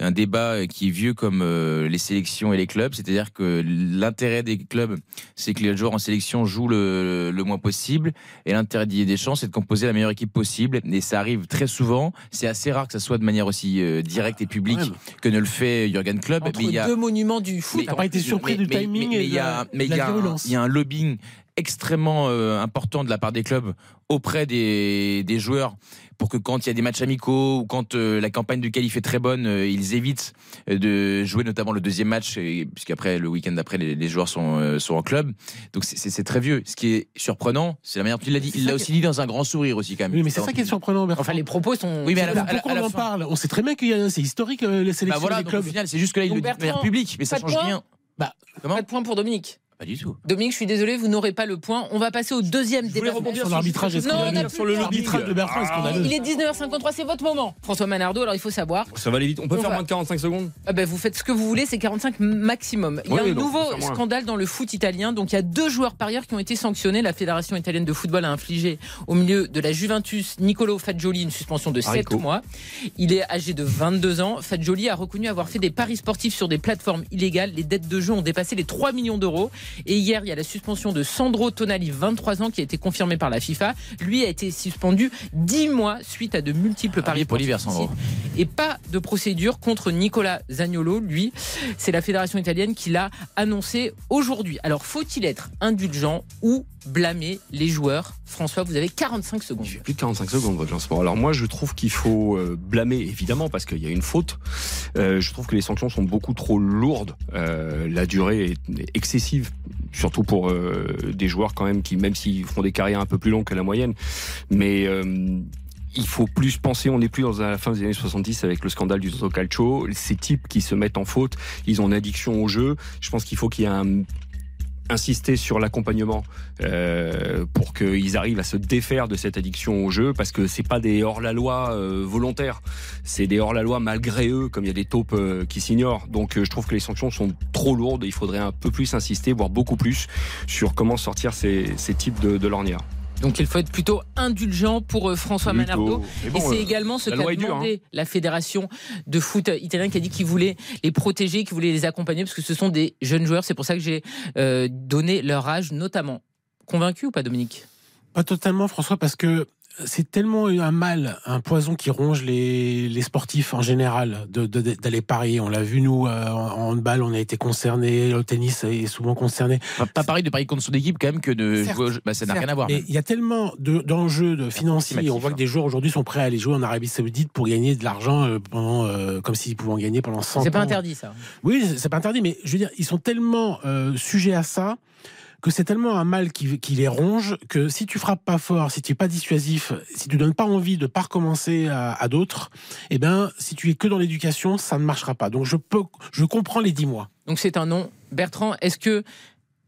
un débat qui est vieux comme euh, les sélections et les clubs, c'est-à-dire que l'intérêt des clubs, c'est que les joueurs en sélection jouent le, le moins possible, et l'intérêt d'Didier Deschamps, c'est de composer la meilleure équipe possible, et ça arrive très souvent, c'est assez rare que ça soit de manière aussi euh, directe et publique Ouais, que ne le fait Jürgen Klopp, Entre mais il y a... deux monuments du foot. T'as pas été surpris du timing mais et il de y la- a, mais de il y la a un- virulence. il y a un lobbying extrêmement euh, important de la part des clubs auprès des, des joueurs pour que quand il y a des matchs amicaux ou quand euh, la campagne du qualif est très bonne, euh, ils évitent de jouer notamment le deuxième match, puisqu'après le week-end d'après les, les joueurs sont, euh, sont en club. Donc c'est- très vieux. Ce qui est surprenant, c'est la manière dont il l'a dit. Il l'a aussi dit dans un grand sourire aussi quand même. Oui, mais c'est ça qui est surprenant, Bertrand. Enfin, les propos sont. Oui, mais à la- Mais à la- pourquoi à la on en fin- parle On sait très bien qu'il y a c'est historique euh, les Bah sélections voilà, des donc au clubs. final, c'est juste que là, il Donc le dit de manière publique, mais ça change point rien. Bah, Comment Pas de point pour Dominique. Pas du tout. Dominique, je suis désolé, vous n'aurez pas le point. On va passer au deuxième débat. rebondir Son sur arbitrage est Non, sur le. L'arbitrage de Bertrand est scandaleux. Il est 19h53, c'est votre moment. François Manardo, alors il faut savoir. Ça va aller vite. On peut On faire va- moins de 45 secondes? Ah ben, vous faites ce que vous voulez, c'est 45 maximum. Il y a Oui, un nouveau scandale dans le foot italien. Donc il y a deux joueurs parieurs qui ont été sanctionnés. La Fédération italienne de football a infligé au milieu de la Juventus Nicolo Fagioli une suspension de 7 Haricot. mois. Il est âgé de 22 ans. Fagioli a reconnu avoir fait des paris sportifs sur des plateformes illégales. Les dettes de jeu ont dépassé les 3 millions d'euros. Et hier, il y a la suspension de Sandro Tonali, 23 ans, qui a été confirmée par la FIFA. Lui a été suspendu 10 mois suite à de multiples Ah paris pour l'hiver, Sandro. Et pas de procédure contre Nicolas Zagnolo. Lui, c'est la fédération italienne qui l'a annoncé aujourd'hui. Alors, faut-il être indulgent ou blâmer les joueurs François, vous avez 45 secondes. Plus de 45 secondes votre lancement. Alors moi je trouve qu'il faut euh, blâmer évidemment parce qu'il y a une faute. Euh, je trouve que les sanctions sont beaucoup trop lourdes. Euh, la durée est excessive, surtout pour des joueurs quand même qui même s'ils font des carrières un peu plus longues que la moyenne, mais il faut plus penser, on n'est plus dans la fin des années 70 avec le scandale du Toto Calcio. Ces types qui se mettent en faute, ils ont une addiction au jeu. Je pense qu'il faut qu'il y ait un insister sur l'accompagnement euh, pour qu'ils arrivent à se défaire de cette addiction au jeu parce que c'est pas des hors la loi euh, volontaires. C'est des hors la loi malgré eux comme il y a des taupes euh, qui s'ignorent. Donc je trouve que les sanctions sont trop lourdes. Il faudrait un peu plus insister voire beaucoup plus sur comment sortir ces, types de, de lorgnards Donc il faut être plutôt indulgent pour euh, François Plutôt. Manardo. Et bon, c'est euh, également ce qu'a dure, demandé la fédération de foot italien qui a dit qu'il voulait les protéger, qu'il voulait les accompagner parce que ce sont des jeunes joueurs. C'est pour ça que j'ai euh, donné leur âge notamment. Convaincu ou pas Dominique? Pas totalement, François, parce que c'est tellement un mal, un poison qui ronge les, les sportifs en général de- de- d'aller parier. On l'a vu nous euh, en handball, on a été concernés, le tennis est souvent concerné. Pas, pas pareil de parier contre son équipe quand même que de Certes, jouer au jeu. Bah, ça n'a rien à voir. Il y a tellement de- d'enjeux de, financiers. On voit que hein. des joueurs aujourd'hui sont prêts à aller jouer en Arabie Saoudite pour gagner de l'argent euh, pendant, euh, comme s'ils pouvaient en gagner pendant 100 ans. C'est pas interdit ça. Oui, c'est- c'est pas interdit, mais je veux dire, ils sont tellement euh, sujets à ça que c'est tellement un mal qui, les ronge que si tu frappes pas fort, si tu es pas dissuasif, si tu donnes pas envie de pas recommencer à, d'autres, eh ben, si tu es que dans l'éducation, ça ne marchera pas. Donc je peux, je comprends les 10 mois. Donc c'est un non. Bertrand, est-ce que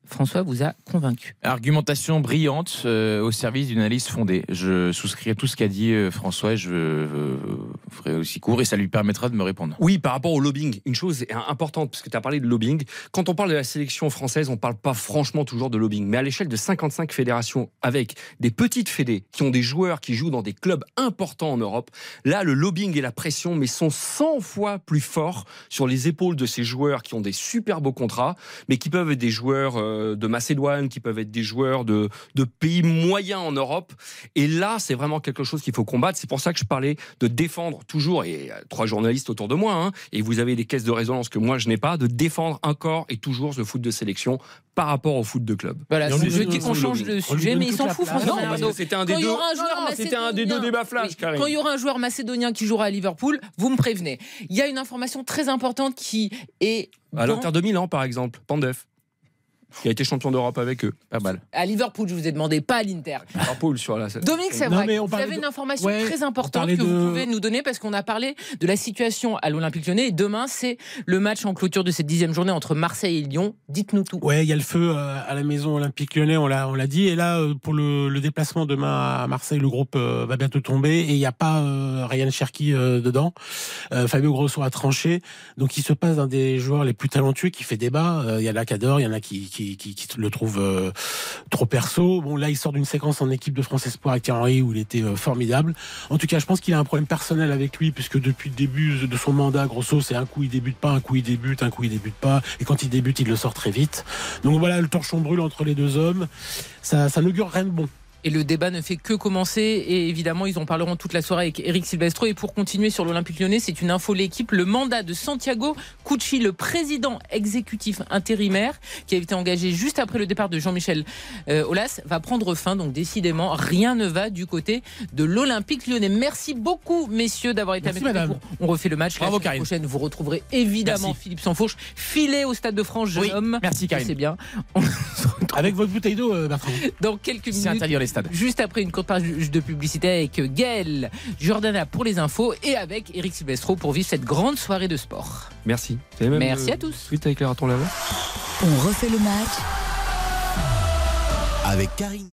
François vous a convaincu Argumentation brillante euh, au service d'une analyse fondée. Je souscris à tout ce qu'a dit euh, François et je euh, ferai aussi court et ça lui permettra de me répondre. Oui, par rapport au lobbying, une chose est importante, parce que tu as parlé de lobbying. Quand on parle de la sélection française, on parle pas franchement toujours de lobbying. Mais à l'échelle de 55 fédérations, avec des petites fédés qui ont des joueurs qui jouent dans des clubs importants en Europe, là, le lobbying et la pression, mais sont 100 fois plus forts sur les épaules de ces joueurs qui ont des super beaux contrats, mais qui peuvent être des joueurs euh, de Macédoine, qui peuvent être des joueurs de, de pays moyens en Europe. Et là, c'est vraiment quelque chose qu'il faut combattre. C'est pour ça que je parlais de défendre toujours, et euh, trois journalistes autour de moi, hein, et vous avez des caisses de résonance que moi je n'ai pas, de défendre encore et toujours ce foot de sélection par rapport au foot de club. Voilà, je dire qu'on change de sujet, mais il s'en fout. François Non, c'était un des Quand il y deux. aura un joueur Non, c'était un des deux macédonien- débats flash, Oui, Karine. Quand il y aura un joueur macédonien qui jouera à Liverpool, vous me prévenez. Il y a une information très importante qui est À dans- l'Inter de Milan, par exemple, Pandef, qui a été champion d'Europe avec eux. Pas mal. à Liverpool, je vous ai demandé, pas à l'Inter. Liverpool sur la. Dominique Non, Sévrac, mais on vous avez de- une information Ouais, très importante que vous pouvez nous donner parce qu'on a parlé de la situation à l'Olympique Lyonnais et demain c'est le match en clôture de cette dixième journée entre Marseille et Lyon. Dites-nous tout. Ouais, il y a le feu euh, à la maison olympique lyonnais, on l'a, on l'a dit. Et là, euh, pour le, le déplacement demain à Marseille, le groupe euh, va bientôt tomber. Et il n'y a pas euh, Ryan Cherki euh, dedans. Euh, Fabio Grosso a tranché. Donc il se passe d'un des joueurs les plus talentueux qui fait débat. Euh, Il y en a qui adorent, il y en a qui, qui, qui, le trouvent euh, trop perso. Bon, là, il sort d'une séquence en équipe de France Espoir avec Henry où il était euh, formidable. En tout cas, je pense qu'il a un problème personnel avec lui, puisque depuis le début de son mandat, Grosso, c'est un coup il débute pas, un coup il débute, un coup il débute pas. Et quand il débute, il le sort très vite. Donc voilà, le torchon brûle entre les deux hommes. Ça, ça n'augure rien de bon. Et le débat ne fait que commencer. Et évidemment, ils en parleront toute la soirée avec Eric Silvestro. Et pour continuer sur l'Olympique lyonnais, c'est une info l'équipe. Le mandat de Santiago Cucci, le président exécutif intérimaire, qui a été engagé juste après le départ de Jean-Michel euh, Aulas, va prendre fin. Donc décidément, rien ne va du côté de l'Olympique lyonnais. Merci beaucoup, messieurs, d'avoir été Merci, avec nous. On refait le match. Bravo, la semaine prochaine, vous retrouverez évidemment Merci. Philippe Sansfourche. Filé au Stade de France, jeune Oui, homme. merci, Karine. C'est bien. On se retrouve Avec votre bouteille d'eau, euh, Bertrand. dans quelques minutes. Juste après une courte page de publicité avec Gaël Jordana pour les infos et avec Eric Silvestro pour vivre cette grande soirée de sport. Merci. Même, Merci euh, à tous. Suite avec les ratons laveurs On refait le match Avec Karine.